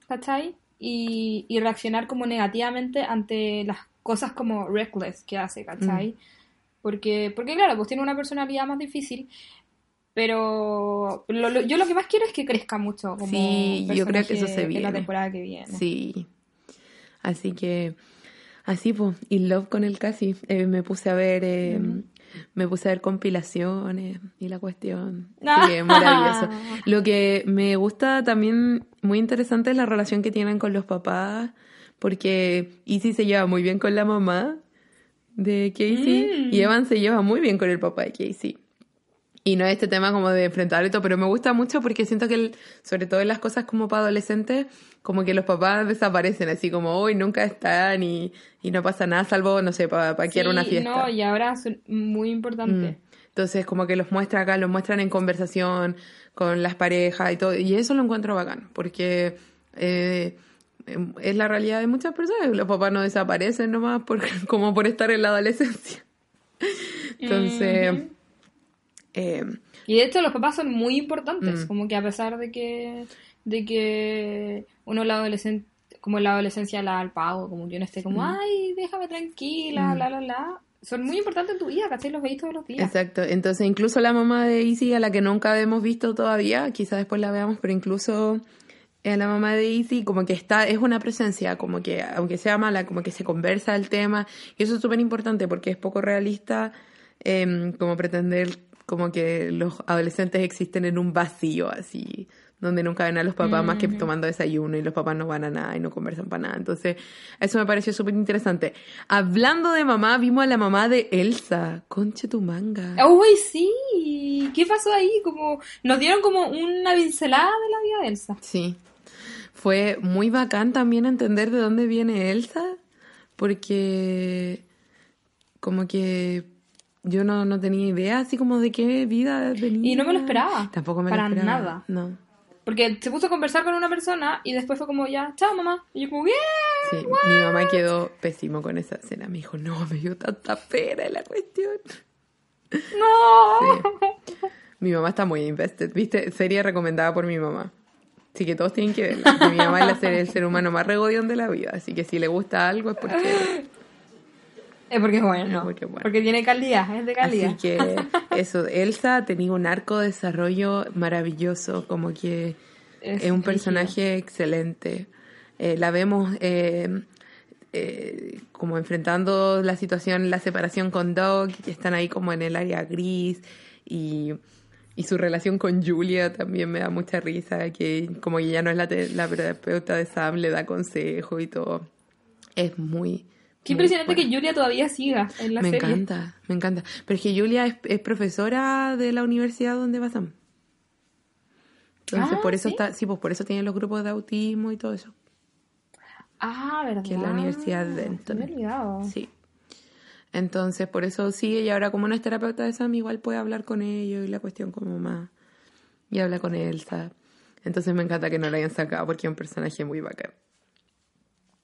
Speaker 2: ¿cachai? Y, y reaccionar como negativamente ante las cosas como reckless que hace, ¿cachai?
Speaker 1: Mm.
Speaker 2: Porque, porque claro, pues tiene una personalidad más difícil, pero lo- lo- yo lo que más quiero es que crezca mucho como
Speaker 1: Sí, yo creo que eso se
Speaker 2: en la
Speaker 1: viene.
Speaker 2: temporada que viene.
Speaker 1: Sí. Así que, así pues, in love con el casi. Eh, me puse a ver, eh, me puse a ver compilaciones y la cuestión. Maravilloso. [LAUGHS] Lo que me gusta también, muy interesante, es la relación que tienen con los papás, porque Izzy se lleva muy bien con la mamá de Casey
Speaker 2: Mm.
Speaker 1: y Evan se lleva muy bien con el papá de Casey. Y no es este tema como de enfrentar y todo, pero me gusta mucho porque siento que, el- sobre todo en las cosas como para adolescentes, como que los papás desaparecen, así como hoy nunca están y, y no pasa nada, salvo, no sé, para pa
Speaker 2: Sí,
Speaker 1: una fiesta.
Speaker 2: no, y ahora son muy importantes.
Speaker 1: Mm. Entonces, como que los muestra acá, los muestran en conversación con las parejas y todo. Y eso lo encuentro bacán, porque eh, em, es la realidad de muchas personas. Los papás no desaparecen nomás por, [LAUGHS] como por estar en la adolescencia. [LAUGHS] Entonces,
Speaker 2: Ujú.
Speaker 1: Eh,
Speaker 2: Y de hecho los papás son muy importantes,
Speaker 1: Mm.
Speaker 2: como que a pesar de que, de que uno la adolescencia, como en la adolescencia la al pago, como que uno esté como,
Speaker 1: Mm.
Speaker 2: ay, déjame tranquila,
Speaker 1: Mm.
Speaker 2: bla, bla, bla, son muy importantes en tu vida, ¿cachai? Los veis todos los días.
Speaker 1: Exacto, entonces incluso la mamá de Izzy, a la que nunca hemos visto todavía, quizás después la veamos, pero incluso a la mamá de Izzy como que está, es una presencia, como que aunque sea mala, como que se conversa el tema, y eso es súper importante porque es poco realista em, como pretender como que los adolescentes existen en un vacío así, donde nunca ven a los papás más que tomando desayuno y los papás no van a nada y no conversan para nada. Entonces, eso me pareció súper interesante. Hablando de mamá, vimos a la mamá de Elsa. Conche tu manga.
Speaker 2: ¡Uy, sí! ¿Qué pasó ahí? Como, nos dieron como una pincelada de la vida de Elsa.
Speaker 1: Sí. Fue muy bacán también entender de dónde viene Elsa, porque como que yo no, no tenía idea así como de qué vida venía.
Speaker 2: Y no me lo esperaba.
Speaker 1: Tampoco me
Speaker 2: Para
Speaker 1: lo esperaba.
Speaker 2: nada.
Speaker 1: No.
Speaker 2: Porque se puso a conversar con una persona y después fue como, ya, chao mamá. Y yo como, bien.
Speaker 1: Sí, mi mamá quedó pésimo con esa escena. Me dijo, no, me dio tanta pena la cuestión.
Speaker 2: No.
Speaker 1: Sí. Mi mamá está muy invested, ¿viste? Serie recomendada por mi mamá. Así que todos tienen que verla. Mi mamá es la serie, el ser humano más regodión de la vida. Así que si le gusta algo es porque...
Speaker 2: Es porque es bueno.
Speaker 1: Es porque es bueno.
Speaker 2: Porque tiene calidad, es de calidad.
Speaker 1: Así que [LAUGHS] eso, Elsa tenía un arco de desarrollo maravilloso, como que es, un personaje excelente. Eh, la vemos eh, eh, como enfrentando la situación, la separación con Doug, que están ahí como en el área gris y, y su relación con Julia también me da mucha risa, que como que ya no es la, la terapeuta de Sam, le da consejo y todo. Es muy...
Speaker 2: Qué
Speaker 1: muy
Speaker 2: impresionante
Speaker 1: buena.
Speaker 2: que Julia todavía siga en la
Speaker 1: Me
Speaker 2: serie.
Speaker 1: encanta, me encanta. Pero es que Julia es, es profesora de la universidad donde va Sam. Entonces,
Speaker 2: Ah,
Speaker 1: por eso
Speaker 2: ¿sí?
Speaker 1: está, sí, pues por eso tiene los grupos de autismo y todo eso.
Speaker 2: Ah, ¿verdad?
Speaker 1: Que es la Universidad de Denton.
Speaker 2: Me he olvidado.
Speaker 1: Sí. Entonces, por eso sí, y ahora como no es terapeuta de Sam, igual puede hablar con ellos y la cuestión como más. Y habla con Elsa. Entonces me encanta que no la hayan sacado porque es un personaje muy bacán.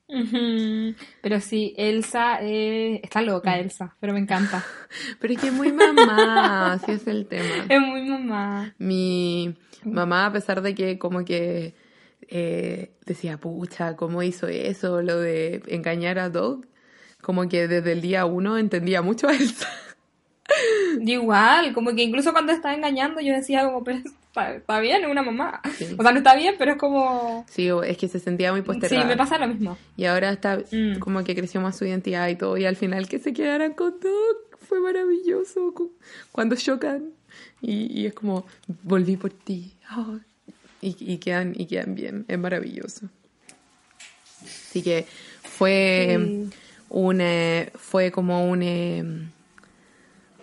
Speaker 2: Pero sí, Elsa eh, está loca, Elsa, pero me encanta. [LAUGHS]
Speaker 1: Pero es que es muy mamá, [LAUGHS] así es el tema.
Speaker 2: Es muy mamá.
Speaker 1: Mi mamá, a pesar de que como que eh, decía, pucha, ¿cómo hizo eso? Lo de engañar a Doug, como que desde el día uno entendía mucho a Elsa.
Speaker 2: Igual, como que incluso cuando estaba engañando yo decía como, pero está, bien, una mamá.
Speaker 1: Sí.
Speaker 2: O sea, no está bien, pero es como...
Speaker 1: Sí, es que se sentía muy
Speaker 2: Sí,
Speaker 1: postergada.
Speaker 2: me pasa lo mismo.
Speaker 1: Y ahora está
Speaker 2: Mm.
Speaker 1: como que creció más su identidad y todo. Y al final que se quedaran con Doug fue maravilloso. cu- Cuando chocan. Y, y es como, volví por ti. Y, y quedan, y quedan bien. Es maravilloso. Así que fue
Speaker 2: Sí.
Speaker 1: un, eh, fue como un, eh,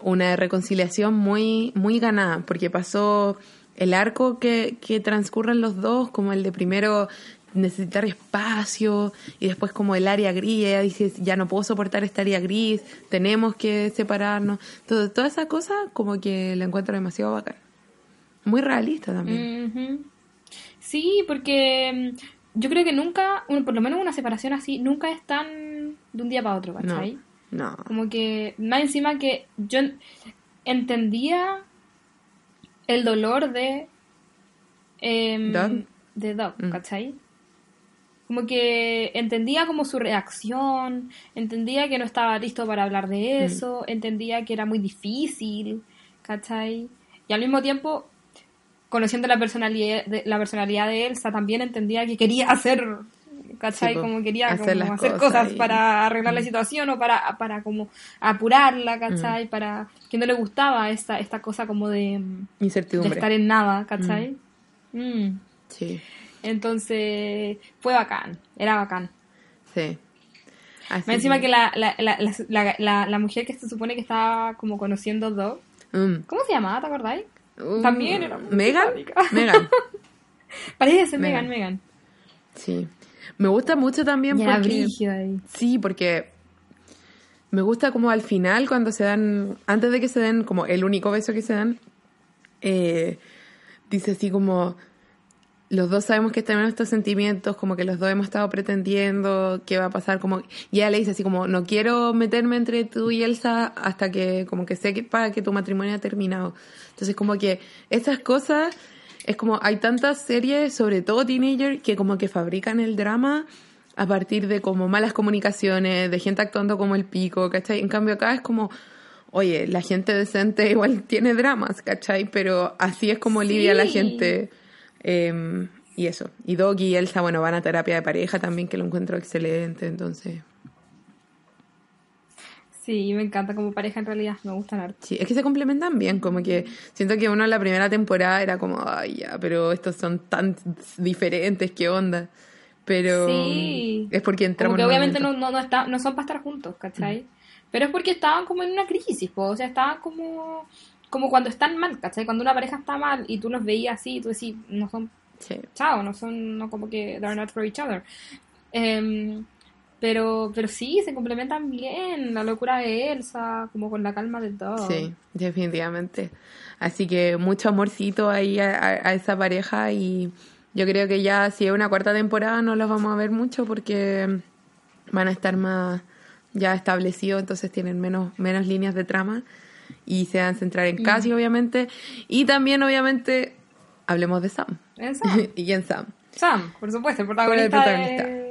Speaker 1: una reconciliación muy, muy ganada, porque pasó el arco que, que transcurren los dos, como el de primero necesitar espacio y después como el área gris, ella dice, ya no puedo soportar esta área gris, tenemos que separarnos. Toda esa cosa como que la encuentro demasiado bacán. Muy realista también.
Speaker 2: Sí, porque mm, yo creo que nunca, por lo menos una separación así, nunca es tan de un día para otro,
Speaker 1: no,
Speaker 2: ¿cachai?
Speaker 1: no.
Speaker 2: Como que, más encima que yo en- entendía el dolor de...
Speaker 1: Doug.
Speaker 2: De Doug,
Speaker 1: Mm.
Speaker 2: ¿cachai? Como que entendía como su reacción, entendía que no estaba listo para hablar
Speaker 1: Mm.
Speaker 2: de eso, entendía que era muy difícil, ¿cachai? Y al mismo tiempo, conociendo la personalidad de, la personalidad de Elsa, también entendía que quería hacer, ¿cachai?
Speaker 1: Sí,
Speaker 2: como quería
Speaker 1: hacer
Speaker 2: como hacer
Speaker 1: cosas
Speaker 2: cosas
Speaker 1: y-
Speaker 2: para arreglar la
Speaker 1: Mm.
Speaker 2: situación o para, para como apurarla, ¿cachai? Para que no le gustaba esta, esta cosa como de, de
Speaker 1: Incertidumbre.
Speaker 2: estar en nada, ¿cachai? Mm.
Speaker 1: Sí,
Speaker 2: Entonces, fue bacán, era bacán.
Speaker 1: sí. Así
Speaker 2: Más encima que la, la, la, la, mujer que se supone que estaba como conociendo Doug,
Speaker 1: Mm.
Speaker 2: ¿cómo se llamaba? ¿Te acordáis?
Speaker 1: Uh,
Speaker 2: También era muy
Speaker 1: ¿Megan? Megan. [LAUGHS]
Speaker 2: Parece ser.
Speaker 1: Megan,
Speaker 2: Megan.
Speaker 1: Sí. Me gusta mucho también
Speaker 2: Y
Speaker 1: porque...
Speaker 2: ahí.
Speaker 1: Sí, porque me gusta como al final cuando se dan, antes de que se den como el único beso que se dan, eh, dice así como, los dos sabemos que tenemos estos sentimientos, como que los dos hemos estado pretendiendo qué va a pasar, como, y ella le dice así como, no quiero meterme entre tú y Elsa hasta que como que sé que para que tu matrimonio ha terminado. Entonces como que estas cosas, es como, hay tantas series, sobre todo teenager, que como que fabrican el drama a partir de como malas comunicaciones, de gente actuando como el pico, ¿cachai? En cambio acá es como, oye, la gente decente [LAUGHS] igual tiene dramas, ¿cachai? Pero así es como lidia la
Speaker 2: Sí.
Speaker 1: gente. eh, y eso. Y Doug y Elsa, bueno, van a terapia de pareja también, que lo encuentro excelente, entonces...
Speaker 2: Sí, me encanta como pareja en realidad, me gustan harto.
Speaker 1: Sí, es que se complementan bien, como que siento que uno en la primera temporada era como, ay, ya, pero estos son tan diferentes, ¿qué onda? Pero
Speaker 2: Sí.
Speaker 1: es porque
Speaker 2: Como
Speaker 1: entramos en
Speaker 2: obviamente no, no, no, está, no son para estar juntos, ¿cachai? Pero es porque estaban como en una crisis, po, o sea, estaban como, como cuando están mal, ¿cachai? Cuando una pareja está mal y tú los veías así, tú decís, no son
Speaker 1: Sí.
Speaker 2: chao, no son, no como que they're not for each other. Em, pero, pero sí, se complementan bien, la locura de Elsa, como con la calma de todo.
Speaker 1: Sí, definitivamente. Así que mucho amorcito ahí a, a- a esa pareja y yo creo que ya si es una cuarta temporada no los vamos a ver mucho porque van a estar más ya establecidos, entonces tienen menos, menos líneas de trama y se van a centrar en Cassie, obviamente. Y también, obviamente, hablemos de Sam.
Speaker 2: En Sam. [LAUGHS]
Speaker 1: y en Sam.
Speaker 2: Sam, por supuesto, el
Speaker 1: Por
Speaker 2: protagonista,
Speaker 1: el protagonista.
Speaker 2: Es,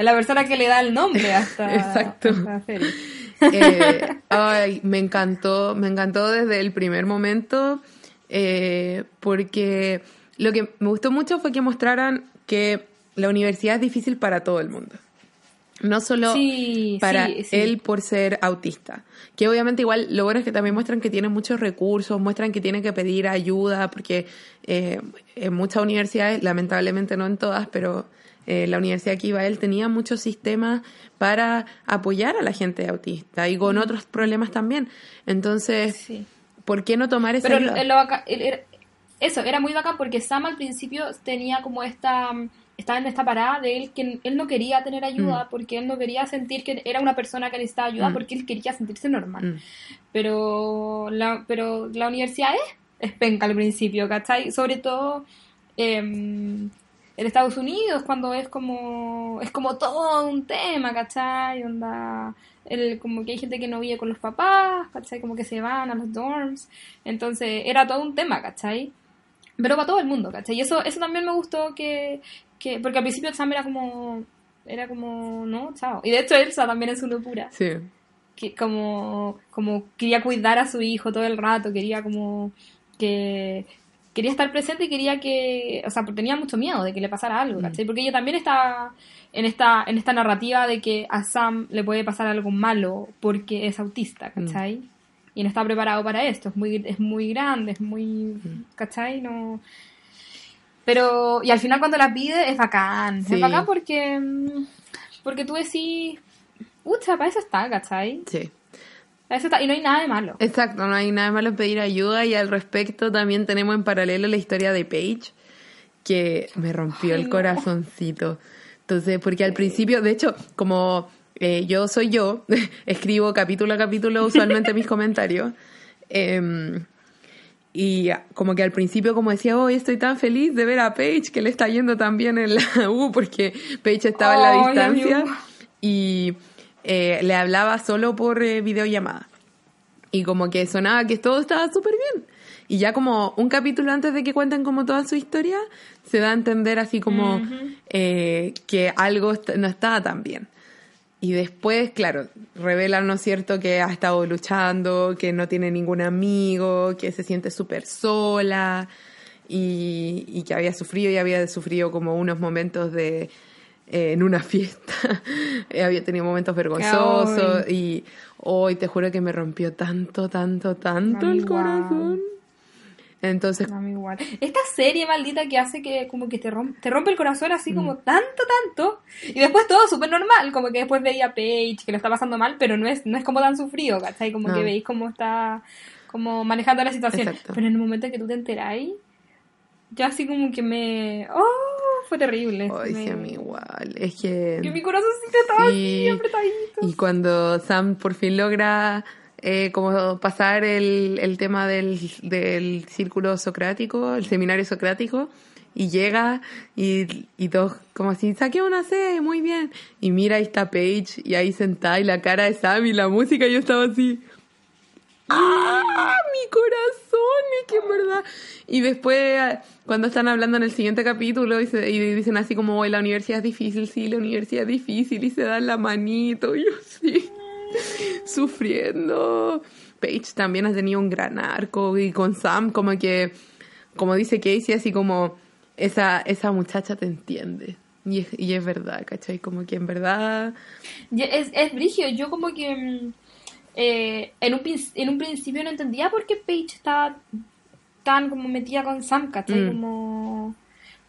Speaker 2: es la persona que le da el nombre a esta, [LAUGHS]
Speaker 1: Exacto.
Speaker 2: serie. [LAUGHS]
Speaker 1: Eh, ay, me encantó, me encantó desde el primer momento, eh, porque lo que me gustó mucho fue que mostraran que la universidad es difícil para todo el mundo. No solo
Speaker 2: Sí,
Speaker 1: para
Speaker 2: sí, sí.
Speaker 1: él por ser autista. Que obviamente igual lo bueno es que también muestran que tiene muchos recursos, muestran que tiene que pedir ayuda, porque eh, en muchas universidades, lamentablemente no en todas, pero eh, la universidad que iba él tenía muchos sistemas para apoyar a la gente autista y con otros problemas también. Entonces,
Speaker 2: Sí.
Speaker 1: ¿por qué no tomar esa
Speaker 2: Pero
Speaker 1: ayuda?
Speaker 2: lo- lo baca- el- el- eso, era muy bacán porque Sam al principio tenía como esta... Estaba en esta parada de él que él no quería tener ayuda porque él no quería sentir que era una persona que necesitaba ayuda
Speaker 1: Mm.
Speaker 2: porque él quería sentirse normal.
Speaker 1: Mm.
Speaker 2: Pero la, pero la universidad es, es penca al principio, ¿cachai? Sobre todo em, en Estados Unidos cuando es como es como todo un tema, ¿cachai? Onda, el, como que hay gente que no vive con los papás, ¿cachai? Como que se van a los dorms. Entonces era todo un tema, ¿cachai? Pero para todo el mundo, ¿cachai? Y eso, eso también me gustó que, que porque al principio Sam era como era como, no, chao. Y de hecho Elsa también es una locura.
Speaker 1: Sí.
Speaker 2: Que como, como quería cuidar a su hijo todo el rato, quería como que quería estar presente y quería que, o sea, tenía mucho miedo de que le pasara algo, ¿cachai? Porque ella también está en esta, en esta narrativa de que a Sam le puede pasar algo malo porque es autista, ¿cachai? Y no está preparado para esto, es muy, es muy grande, es muy, ¿cachai? No... Pero, y al final cuando la pide es bacán,
Speaker 1: Sí.
Speaker 2: es bacán porque, mm, porque tú decís, pucha, para eso está, ¿cachai?
Speaker 1: Sí.
Speaker 2: Para eso está, y no hay nada de malo.
Speaker 1: Exacto, no hay nada malo en pedir ayuda y al respecto también tenemos en paralelo la historia de Paige que me rompió
Speaker 2: Ay,
Speaker 1: el
Speaker 2: no.
Speaker 1: corazoncito. Entonces, porque al principio, de hecho, como eh, yo soy yo, [LAUGHS] escribo capítulo a capítulo usualmente mis comentarios. em, y como que al principio como decía, hoy estoy tan feliz de ver a Paige que le está yendo tan bien en la [LAUGHS] U porque Paige estaba en la distancia y eh, le hablaba solo por eh, videollamada. Y como que sonaba que todo estaba súper bien. Y ya como un capítulo antes de que cuenten como toda su historia, se da a entender así como eh, que algo no estaba tan bien. Y después, claro, revelan, ¿no es cierto?, que ha estado luchando, que no tiene ningún amigo, que se siente súper sola y, y que había sufrido y había sufrido como unos momentos de... eh, en una [LAUGHS] fiesta, Eh, había tenido momentos vergonzosos y hoy te juro que me rompió tanto, tanto, tanto el corazón. Entonces,
Speaker 2: mí igual. Esta serie maldita que hace que como que te, rom- te rompe el corazón así como tanto, tanto. Y después todo súper normal. Como que después veía a Paige que lo está pasando mal, pero no es, no es como tan sufrido, ¿cachai? Como
Speaker 1: No.
Speaker 2: que veis cómo está como manejando la situación.
Speaker 1: Exacto.
Speaker 2: Pero en el momento en que tú te enteráis, ya así como que me... ¡Oh! Fue terrible.
Speaker 1: Ay,
Speaker 2: Me-
Speaker 1: sí, a mí igual. Es que...
Speaker 2: Que mi corazoncito estaba
Speaker 1: Sí.
Speaker 2: así apretadito.
Speaker 1: Y cuando Sam por fin logra eh, como pasar el, el tema del, del círculo socrático, el seminario socrático, y llega y, y todos como así, saqué una C, muy bien. Y mira, ahí está Paige, y ahí sentada, y la cara de Sam y la música, y yo estaba así... ¡Ah! Mi corazón, es que en verdad. Y después, cuando están hablando en el siguiente capítulo y, dicen así como, la universidad es difícil, sí, la universidad es difícil, y se dan la manito, y yo sí, [LAUGHS] sufriendo. Paige también ha tenido un gran arco, y con Sam, como que, como dice Casey, así como, esa, esa muchacha te entiende. Y es, y es verdad, ¿cachai? Como que en verdad...
Speaker 2: Es, es brigio, yo como que mm, eh, en, un, en un principio no entendía por qué Paige estaba tan como metida con Sam, ¿cachai?
Speaker 1: Mm.
Speaker 2: Como,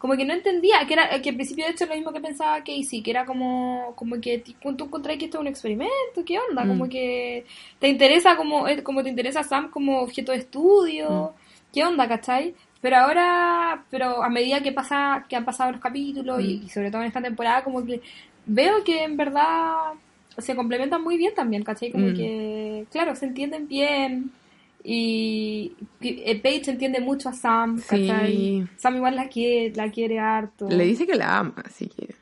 Speaker 2: como que no entendía, que era que al principio de hecho es lo mismo que pensaba Casey, que era como, como que tú encontrás que esto es un experimento, ¿qué onda?
Speaker 1: Mm.
Speaker 2: Como que te interesa como, eh, como te interesa Sam como objeto de estudio, ¿qué onda, cachai? Pero ahora, pero a medida que pasa, que han pasado los capítulos y, y sobre todo en esta temporada, como que veo que en verdad se complementan muy bien también, ¿cachai? Como
Speaker 1: Mm.
Speaker 2: que, claro, se entienden bien. Y, eh, Paige entiende mucho a Sam, ¿cachai?
Speaker 1: Sí.
Speaker 2: Sam igual la quiere, la quiere harto.
Speaker 1: Le dice que la ama, así que...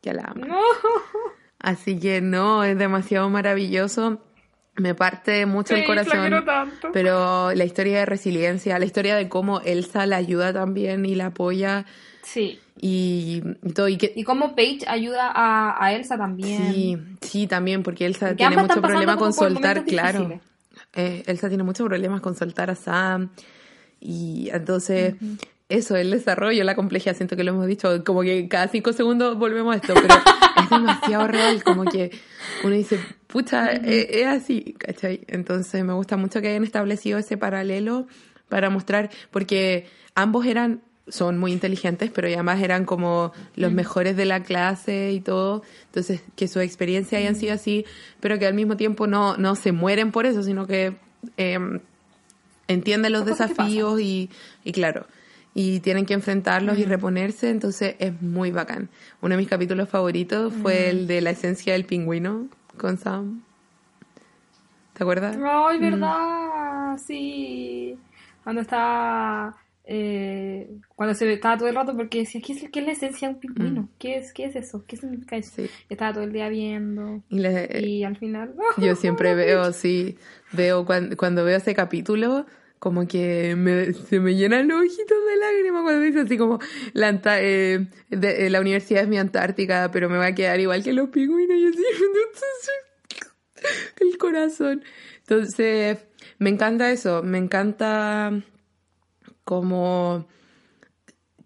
Speaker 1: Que la ama.
Speaker 2: No. [LAUGHS]
Speaker 1: Así que no, es demasiado maravilloso. Me parte mucho el
Speaker 2: la
Speaker 1: corazón.
Speaker 2: quiero tanto.
Speaker 1: Pero la historia de resiliencia, la historia de cómo Elsa la ayuda también y la apoya
Speaker 2: Sí.
Speaker 1: y, y todo. Y que,
Speaker 2: Y cómo Paige ayuda a, a Elsa también.
Speaker 1: sí, sí, también, porque Elsa
Speaker 2: Porque
Speaker 1: tiene mucho problema con soltar, claro.
Speaker 2: difíciles.
Speaker 1: Eh, Elsa tiene muchos problemas con soltar a Sam. Y entonces, eso, el desarrollo, la complejidad, siento que lo hemos dicho, como que cada cinco segundos volvemos a esto, pero [LAUGHS] es demasiado real, como que uno dice, pucha, eh, es, así, ¿cachai? Entonces me gusta mucho que hayan establecido ese paralelo para mostrar, porque ambos eran, son muy inteligentes, pero además eran como los mejores de la clase y todo, entonces que su experiencia hayan sido así, pero que al mismo tiempo no, no se mueren por eso, sino que... em, entienden los desafíos y, y claro, y tienen que enfrentarlos y reponerse, entonces es muy bacán. Uno de mis capítulos favoritos fue el de la esencia del pingüino con Sam. ¿Te acuerdas?
Speaker 2: Ay, verdad, sí. Cuando está eh, cuando se estaba todo el rato porque decía, ¿qué es, qué es la esencia de un pingüino?
Speaker 1: Mm.
Speaker 2: ¿Qué, es, ¿Qué es eso? ¿Qué significa eso?
Speaker 1: Sí.
Speaker 2: Estaba todo el día viendo
Speaker 1: Y
Speaker 2: al final... [LAUGHS]
Speaker 1: Yo siempre veo, sí, veo cuando, cuando veo ese capítulo, como que me- se me llenan los ojitos de lágrimas cuando dice así como, la, eh, de- eh, la universidad es mi Antártica, pero me va a quedar igual que los pingüinos. Y así, [LAUGHS] el corazón. Entonces, me encanta eso, me encanta como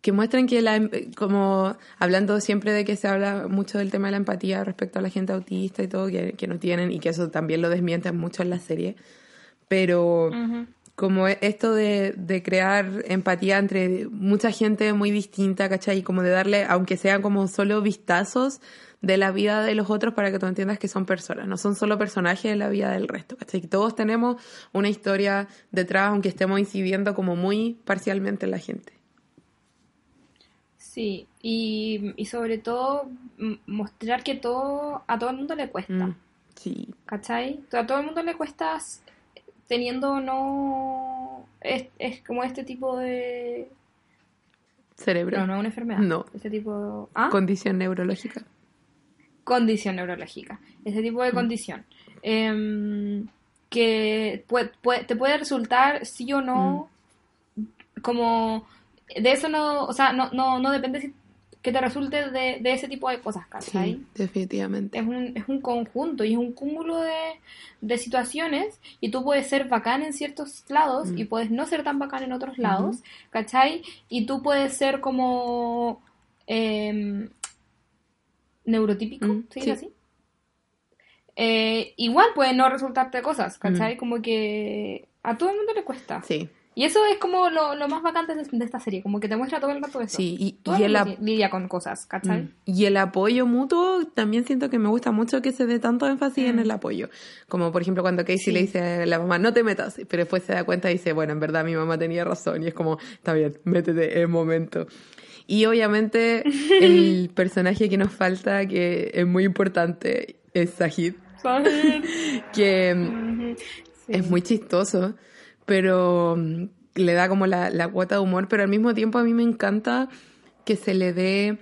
Speaker 1: que muestren que la, em- como hablando siempre de que se habla mucho del tema de la empatía respecto a la gente autista y todo, que, que no tienen, y que eso también lo desmienten mucho en la serie, pero
Speaker 2: Ujú.
Speaker 1: como e- esto de, de crear empatía entre mucha gente muy distinta, ¿cachai? Y como de darle, aunque sean como solo vistazos de la vida de los otros para que tú entiendas que son personas, no son solo personajes de la vida del resto, ¿cachai? Todos tenemos una historia detrás, aunque estemos incidiendo como muy parcialmente en la gente.
Speaker 2: Sí, y, y sobre todo mostrar que todo a todo el mundo le cuesta,
Speaker 1: Mm, sí,
Speaker 2: ¿cachai? A todo el mundo le cuesta teniendo no... Es, es como este tipo de...
Speaker 1: cerebro,
Speaker 2: No, no es una enfermedad.
Speaker 1: No.
Speaker 2: Este tipo... ¿Ah?
Speaker 1: condición neurológica.
Speaker 2: Condición neurológica, ese tipo
Speaker 1: Mm.
Speaker 2: de condición. Em, que puede- puede- te puede resultar sí o no,
Speaker 1: Mm.
Speaker 2: como de eso no, o sea, no, no, no depende si- que te resulte de, de ese tipo de cosas, ¿cachai?
Speaker 1: Sí, definitivamente.
Speaker 2: Es un, es un conjunto y es un cúmulo de, de situaciones y tú puedes ser bacán en ciertos lados
Speaker 1: Mm.
Speaker 2: y puedes no ser tan bacán en otros lados, ¿cachai? Y tú puedes ser como em, neurotípico,
Speaker 1: Mm,
Speaker 2: ¿se
Speaker 1: sí.
Speaker 2: dice así? Eh, igual puede no resultarte cosas, ¿cachai? Como que a todo el mundo le cuesta.
Speaker 1: Mm. Sí,
Speaker 2: Y eso es como lo, lo más bacante de, esta serie, como que te muestra todo el rato eso.
Speaker 1: sí. Y,
Speaker 2: Todo
Speaker 1: y
Speaker 2: el lidia con cosas, ¿cachai?
Speaker 1: Mm. Y el apoyo mutuo, también siento que me gusta mucho que se dé tanto énfasis en
Speaker 2: Mm.
Speaker 1: el apoyo. Como por ejemplo cuando Casey
Speaker 2: Sí.
Speaker 1: le dice a la mamá, no te metas, pero después se da cuenta y dice, bueno, en verdad mi mamá tenía razón. Y es como, está bien, métete en momento. Y obviamente el [LAUGHS] personaje que nos falta, que es muy importante, es Sahid, [LAUGHS] que mm.
Speaker 2: Sí.
Speaker 1: es muy chistoso, pero mm, le da como la, la cuota de humor, pero al mismo tiempo a mí me encanta que se le dé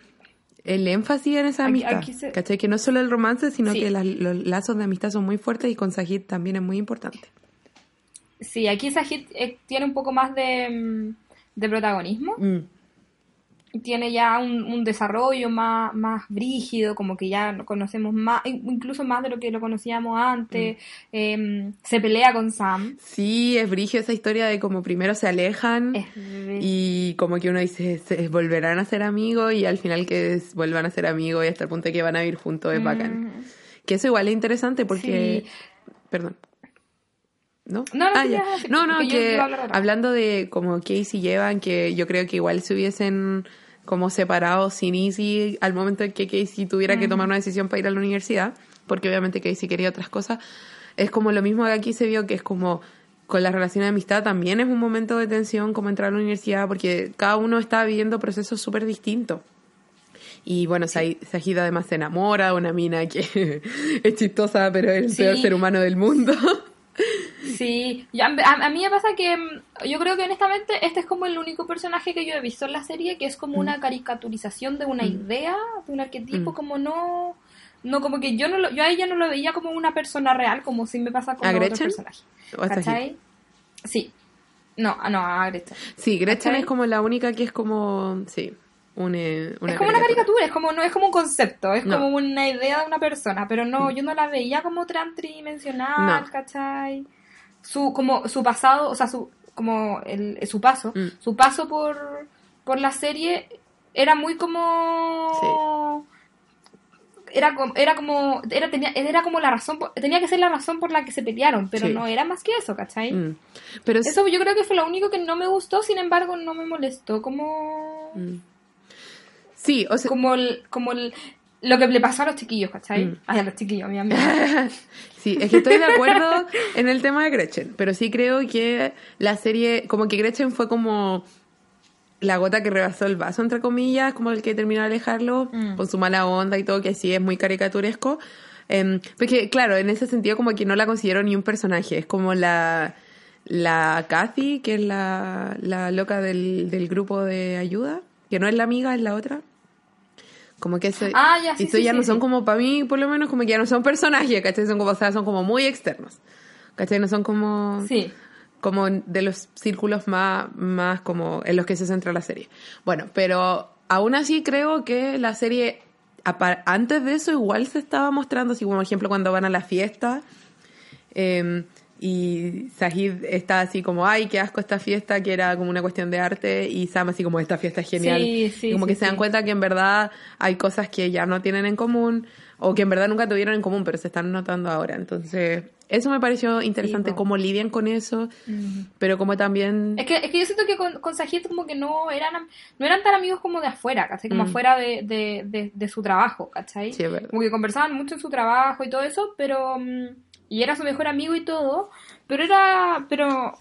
Speaker 1: el énfasis en esa amistad.
Speaker 2: aquí se-
Speaker 1: ¿Cachai? Que no solo el romance, sino
Speaker 2: Sí.
Speaker 1: que las- los lazos de amistad son muy fuertes y con Sajid también es muy importante.
Speaker 2: Sí, aquí Sajid eh, tiene un poco más de, mm, de protagonismo.
Speaker 1: Mm,
Speaker 2: Tiene ya un, un desarrollo más, más brígido, como que ya conocemos más, incluso más de lo que lo conocíamos antes. Eh, se pelea con Sam.
Speaker 1: Sí, es brigio esa historia de como primero se alejan y como que uno dice, se volverán a ser amigos y al final que vuelvan a ser amigos y hasta el punto de que van a vivir juntos es bacán.
Speaker 2: Mm.
Speaker 1: Que eso igual es interesante porque...
Speaker 2: Sí.
Speaker 1: Perdón. ¿No?
Speaker 2: No, no,
Speaker 1: Ah, que hablando de como Casey llevan, que yo creo que igual se hubiesen como separado sin Easy al momento en que Casey tuviera que tomar una decisión para ir a la universidad, porque obviamente Casey quería otras cosas. Es como lo mismo que aquí se vio, que es como con la relación de amistad también es un momento de tensión como entrar a la universidad, porque cada uno está viviendo procesos súper distintos. Y bueno, Sa- Sajid además se enamora, una mina que [LAUGHS] es chistosa, pero es el
Speaker 2: Sí.
Speaker 1: peor ser humano del mundo. [LAUGHS]
Speaker 2: Sí, Ya, a, a mí me pasa que mm, yo creo que honestamente este es como el único personaje que yo he visto en la serie que es como una caricaturización de una idea, de un arquetipo,
Speaker 1: Mm.
Speaker 2: como no, no como que yo no lo, yo a ella no lo veía como una persona real, como si me pasa con
Speaker 1: ¿A
Speaker 2: otros
Speaker 1: Gretchen?
Speaker 2: personajes.
Speaker 1: ¿O a Sajid?
Speaker 2: ¿Cachai? Sí. No, ah, no, a Gretchen.
Speaker 1: Sí, Gretchen
Speaker 2: ¿Cachai?
Speaker 1: es como la única que es como, sí, una, una
Speaker 2: es como una caricatura, es como no es como un concepto, es
Speaker 1: No.
Speaker 2: como una idea de una persona, pero no, yo no la veía como tridimensional,
Speaker 1: No.
Speaker 2: ¿cachai? Su como su pasado, o sea, su como el, su paso,
Speaker 1: Mm.
Speaker 2: su paso por por la serie era muy como era como era como era tenía era como la razón tenía que ser la razón por la que se pelearon, pero
Speaker 1: Sí.
Speaker 2: no era más que eso, ¿cachai?
Speaker 1: Mm. Pero es-
Speaker 2: Eso yo creo que fue lo único que no me gustó, sin embargo, no me molestó como
Speaker 1: Mm. Sí, o sea,
Speaker 2: como el, como el, lo que le pasó a los chiquillos, ¿cachai?
Speaker 1: Mm.
Speaker 2: Ay, a los chiquillos, mi amiga. [LAUGHS]
Speaker 1: sí, es que estoy de acuerdo [LAUGHS] en el tema de Gretchen, pero sí creo que la serie, como que Gretchen fue como la gota que rebasó el vaso, entre comillas, como el que terminó de alejarlo,
Speaker 2: Mm.
Speaker 1: con su mala onda y todo, que sí es muy caricaturesco. Em, porque, claro, en ese sentido como que no la considero ni un personaje, es como la la Kathy, que es la, la loca del, del grupo de ayuda, que no es la amiga, es la otra. Como que eso,
Speaker 2: Ah, ya, sí,
Speaker 1: y eso
Speaker 2: sí,
Speaker 1: ya
Speaker 2: sí,
Speaker 1: no son como, para mí, por lo menos, como que ya no son personajes, ¿cachai? Son como, o sea, son como muy externos. ¿Cachai? No son como
Speaker 2: Sí.
Speaker 1: como de los círculos más, más como en los que se centra la serie. Bueno, pero aún así creo que la serie, antes de eso igual se estaba mostrando, así como por ejemplo cuando van a la fiesta eh, y Sahid está así como, ay, qué asco esta fiesta, que era como una cuestión de arte, y Sam así como, esta fiesta es genial.
Speaker 2: Sí, sí,
Speaker 1: como
Speaker 2: sí,
Speaker 1: que se dan cuenta que en verdad hay cosas que ya no tienen en común, o que en verdad nunca tuvieron en común, pero se están notando ahora. Entonces, eso me pareció interesante, cómo lidian con eso, pero como también...
Speaker 2: Es que, es que yo siento que con, con Sajid como que no eran no eran tan amigos como de afuera, ¿cachai? Como
Speaker 1: Mm.
Speaker 2: afuera de, de, de, de su trabajo, ¿cachai?
Speaker 1: Sí, es verdad.
Speaker 2: Como que conversaban mucho en su trabajo y todo eso, pero... mm, Y era su mejor amigo y todo, pero era... pero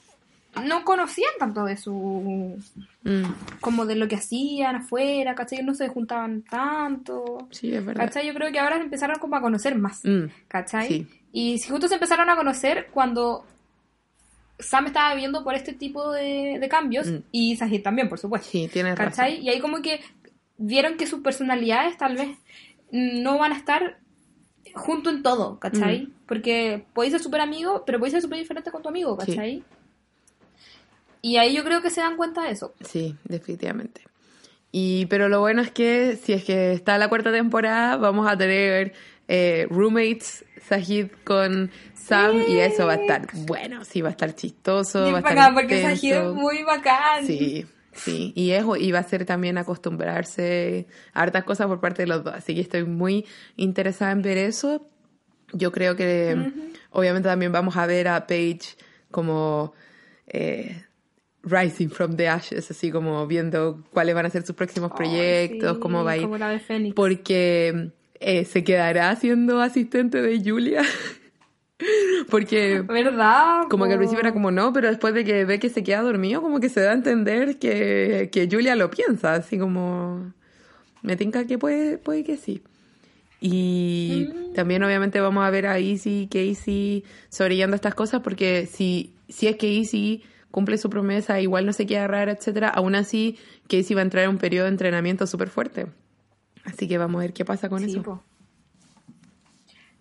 Speaker 2: no conocían tanto de su...
Speaker 1: Mm,
Speaker 2: como de lo que hacían afuera, ¿cachai? No se juntaban tanto,
Speaker 1: sí, es verdad.
Speaker 2: ¿cachai? Yo creo que ahora empezaron como a conocer más.
Speaker 1: Mm,
Speaker 2: ¿cachai?
Speaker 1: Sí.
Speaker 2: Y si justo se empezaron a conocer cuando Sam estaba viviendo por este tipo de, de cambios
Speaker 1: Mm.
Speaker 2: y Sajid también, por supuesto.
Speaker 1: sí, tienes
Speaker 2: ¿Cachai?
Speaker 1: razón.
Speaker 2: Y ahí como que vieron que sus personalidades tal vez no van a estar junto en todo, ¿cachai?
Speaker 1: Mm.
Speaker 2: Porque podéis ser súper amigo, pero podéis ser súper diferente con tu amigo,
Speaker 1: Sí.
Speaker 2: ¿cachai? Y ahí yo creo que se dan cuenta de eso.
Speaker 1: Sí, definitivamente. Y, pero lo bueno es que si es que está la cuarta temporada, vamos a tener eh, roommates, Sajid con Sam, y eso va a estar bueno, sí, va a estar chistoso,
Speaker 2: Bien
Speaker 1: va a estar
Speaker 2: bacán, porque. Sajid es muy bacán.
Speaker 1: Sí, sí. Y, es, y va a ser también acostumbrarse a hartas cosas por parte de los dos. Así que estoy muy interesada en ver eso. Yo creo que obviamente también vamos a ver a Paige como eh, rising from the ashes, así como viendo cuáles van a ser sus próximos proyectos,
Speaker 2: sí,
Speaker 1: cómo va a ir.
Speaker 2: Como la de Fénix.
Speaker 1: Porque eh, se quedará siendo asistente de Julia. [LAUGHS] [LAUGHS] Porque
Speaker 2: ¿Verdad?
Speaker 1: como que al principio era como no, pero después de que ve que se queda dormido, como que se da a entender que, que Julia lo piensa, así como me tinca que puede, puede que sí. Y
Speaker 2: Mm.
Speaker 1: también obviamente vamos a ver a Easy Casey sobrellando estas cosas, porque si, si es que Easy cumple su promesa, igual no se queda rara, etcétera, aún así Casey va a entrar en un periodo de entrenamiento súper fuerte. Así que vamos a ver qué pasa con
Speaker 2: Sí,
Speaker 1: eso.
Speaker 2: po.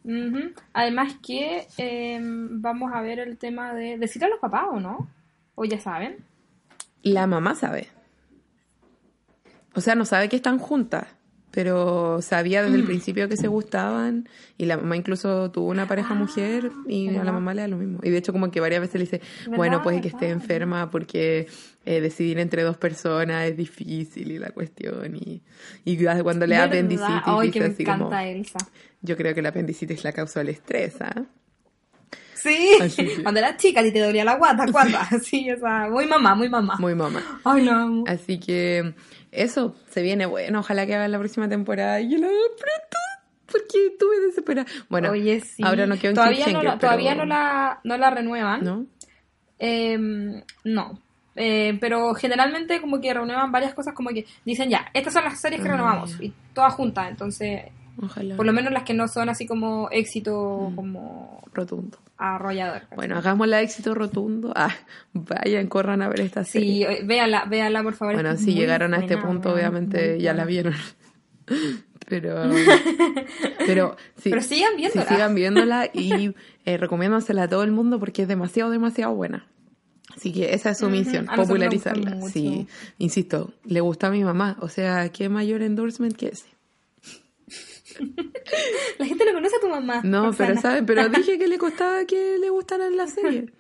Speaker 2: Ujú. Además que eh, vamos a ver el tema de decirle a los papás o no, o ya saben.
Speaker 1: La mamá sabe. O sea, no sabe que están juntas, pero sabía desde
Speaker 2: Mm.
Speaker 1: el principio que se gustaban y la mamá incluso tuvo una pareja mujer y a la
Speaker 2: Ah,
Speaker 1: mamá le da lo mismo. Y de hecho como que varias veces le dice, bueno, puede que esté enferma porque eh, decidir entre dos personas es difícil y la cuestión. Y, y cuando le da apendicitis dice así como,
Speaker 2: Elsa.
Speaker 1: yo creo que la apendicitis la causó el estrés, ¿ah?
Speaker 2: Sí,
Speaker 1: que-
Speaker 2: cuando eras chica y te dolía la guata, guata. [LAUGHS] Sí, o sea, muy mamá, muy mamá.
Speaker 1: Muy mamá.
Speaker 2: Ay, amo.
Speaker 1: Así que eso se viene bueno. Ojalá que hagan la próxima temporada y yo la haga pronto. Porque estuve desesperada. Bueno,
Speaker 2: Oye, sí.
Speaker 1: ahora no quedó en
Speaker 2: todavía no la, todavía no la, no la renuevan.
Speaker 1: ¿No?
Speaker 2: Em, no. Eh, pero generalmente como que renuevan varias cosas como que dicen ya, estas son las series que
Speaker 1: Ah,
Speaker 2: renovamos
Speaker 1: ya.
Speaker 2: y todas juntas, entonces
Speaker 1: Ojalá.
Speaker 2: por lo menos las que no son así como éxito
Speaker 1: Mm.
Speaker 2: como
Speaker 1: Rotundo.
Speaker 2: arrollador. ¿cachai?
Speaker 1: Bueno, hagámosla éxito rotundo. Ah, vayan, corran a ver esta serie.
Speaker 2: sí, eh, véanla, véanla por favor.
Speaker 1: bueno, si llegaron a este
Speaker 2: buena,
Speaker 1: punto, obviamente ya la vieron. [LAUGHS] Pero, [LAUGHS] pero, sí,
Speaker 2: Pero sigan
Speaker 1: sí,
Speaker 2: viéndola.
Speaker 1: sigan viéndola y [LAUGHS] eh, recomiéndosela a todo el mundo porque es demasiado, demasiado buena. Así que esa es su misión,
Speaker 2: gusta
Speaker 1: popularizarla. Sí, insisto, le gusta a mi mamá. O sea, ¿qué mayor endorsement que ese? [LAUGHS]
Speaker 2: La gente no conoce a tu mamá.
Speaker 1: No, pero saben, pero [LAUGHS] dije que le costaba que le gustaran las series.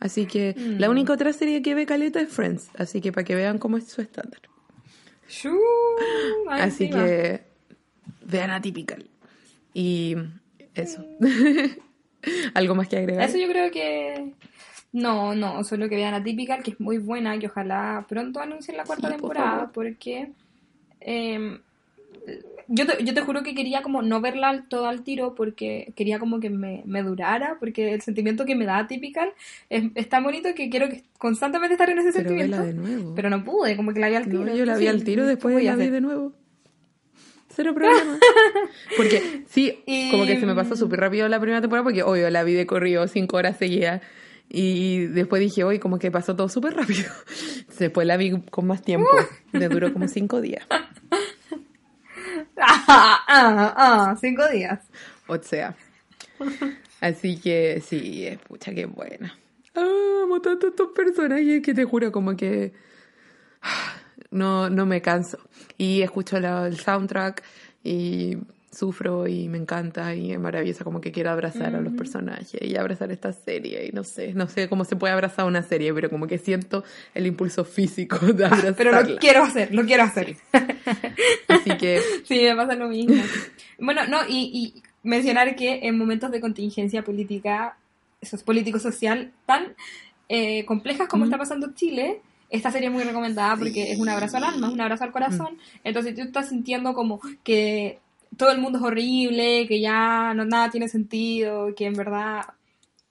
Speaker 1: Así que
Speaker 2: Mm.
Speaker 1: la única otra serie que ve Caleta es Friends. Así que para que vean cómo es su estándar.
Speaker 2: Shoo,
Speaker 1: Así que vean Atypical. Y eso. [LAUGHS] ¿Algo más que agregar?
Speaker 2: Eso yo creo que... No, no, solo que vean a Typical, que es muy buena, que ojalá pronto anuncien la cuarta
Speaker 1: Sí,
Speaker 2: temporada, porque eh, yo, te, yo te juro que quería como no verla al- todo al tiro, porque quería como que me, me durara, porque el sentimiento que me da Typical es, es tan bonito que quiero que constantemente estar en ese
Speaker 1: Pero
Speaker 2: sentimiento.
Speaker 1: de nuevo.
Speaker 2: Pero no pude, como que la vi al tiro.
Speaker 1: No, yo la vi al tiro,
Speaker 2: ¿qué
Speaker 1: después
Speaker 2: a
Speaker 1: la vi de nuevo. Cero problema. [LAUGHS] Porque sí, como que se me pasó súper rápido la primera temporada porque obvio la vi de corrido cinco horas seguidas Y después dije, hoy como que pasó todo súper rápido. [LAUGHS] Después la vi con más tiempo. Me duró como cinco días. [LAUGHS]
Speaker 2: Ah, ah, ah, cinco días.
Speaker 1: O sea. Así que sí, es pucha que buena. Amo tanto estos personajes que te juro como que [SIGHS] no, no me canso. Y escucho la- el soundtrack y sufro y me encanta y es maravillosa como que quiero abrazar a los personajes y abrazar esta serie y no sé, no sé cómo se puede abrazar una serie, pero como que siento el impulso físico de abrazarla. [LAUGHS]
Speaker 2: Pero lo quiero hacer, lo quiero hacer.
Speaker 1: Así que [LAUGHS]
Speaker 2: Sí, me pasa lo mismo. Bueno, no, y, y mencionar que en momentos de contingencia política, es político-social, tan eh, complejas como
Speaker 1: Mm.
Speaker 2: está pasando en Chile, esta serie es muy recomendada porque es un abrazo al alma, es un abrazo al corazón. Entonces tú estás sintiendo como que todo el mundo es horrible, que ya no nada tiene sentido, que en verdad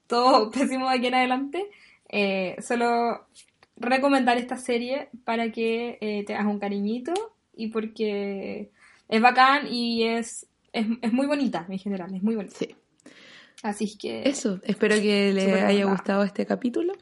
Speaker 2: todo [LAUGHS] pésimo de aquí en adelante. eh, solo recomendar esta serie para que eh, te hagas un cariñito y porque es bacán y es, es, es muy bonita en general, es muy bonita.
Speaker 1: sí,
Speaker 2: Así que
Speaker 1: eso, espero que les haya gustado este capítulo.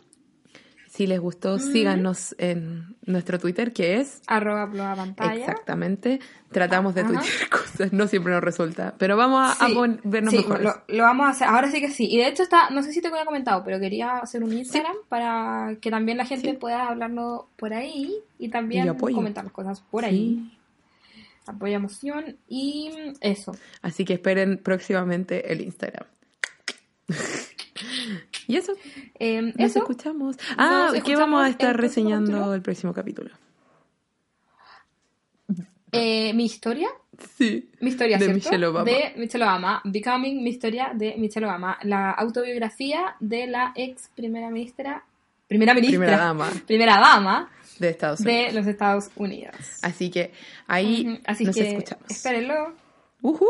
Speaker 1: Si les gustó, síganos en nuestro Twitter que es
Speaker 2: arroba pantalla.
Speaker 1: Exactamente. Tratamos de
Speaker 2: Ajá.
Speaker 1: tuitear [LAUGHS] cosas, no siempre nos resulta. Pero vamos a, a
Speaker 2: Sí,
Speaker 1: pon- vernos
Speaker 2: sí,
Speaker 1: mejores.
Speaker 2: lo, lo vamos a hacer, ahora sí que sí. Y de hecho está, no sé si te había comentado, pero quería hacer un Instagram para que también la gente pueda hablarnos por ahí y también
Speaker 1: Y
Speaker 2: comentar las cosas por ahí. Apoyo emoción y eso.
Speaker 1: Así que esperen próximamente el Instagram. [LAUGHS] y eso,
Speaker 2: Eh,
Speaker 1: nos
Speaker 2: eso.
Speaker 1: escuchamos. Ah, ¿qué vamos a estar reseñando
Speaker 2: capítulo.
Speaker 1: el próximo capítulo?
Speaker 2: Eh, mi historia,
Speaker 1: Sí.
Speaker 2: mi historia,
Speaker 1: De
Speaker 2: ¿cierto?
Speaker 1: Michelle Obama.
Speaker 2: De Michelle Obama, Becoming, mi historia de Michelle Obama, la autobiografía de la ex primera ministra, primera ministra,
Speaker 1: Primera dama [LAUGHS]
Speaker 2: primera dama
Speaker 1: de Estados Unidos.
Speaker 2: de los Estados Unidos.
Speaker 1: Así que ahí
Speaker 2: Así
Speaker 1: nos
Speaker 2: que
Speaker 1: escuchamos.
Speaker 2: espérenlo.
Speaker 1: Ujú.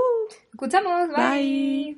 Speaker 2: Escuchamos, bye.
Speaker 1: Bye.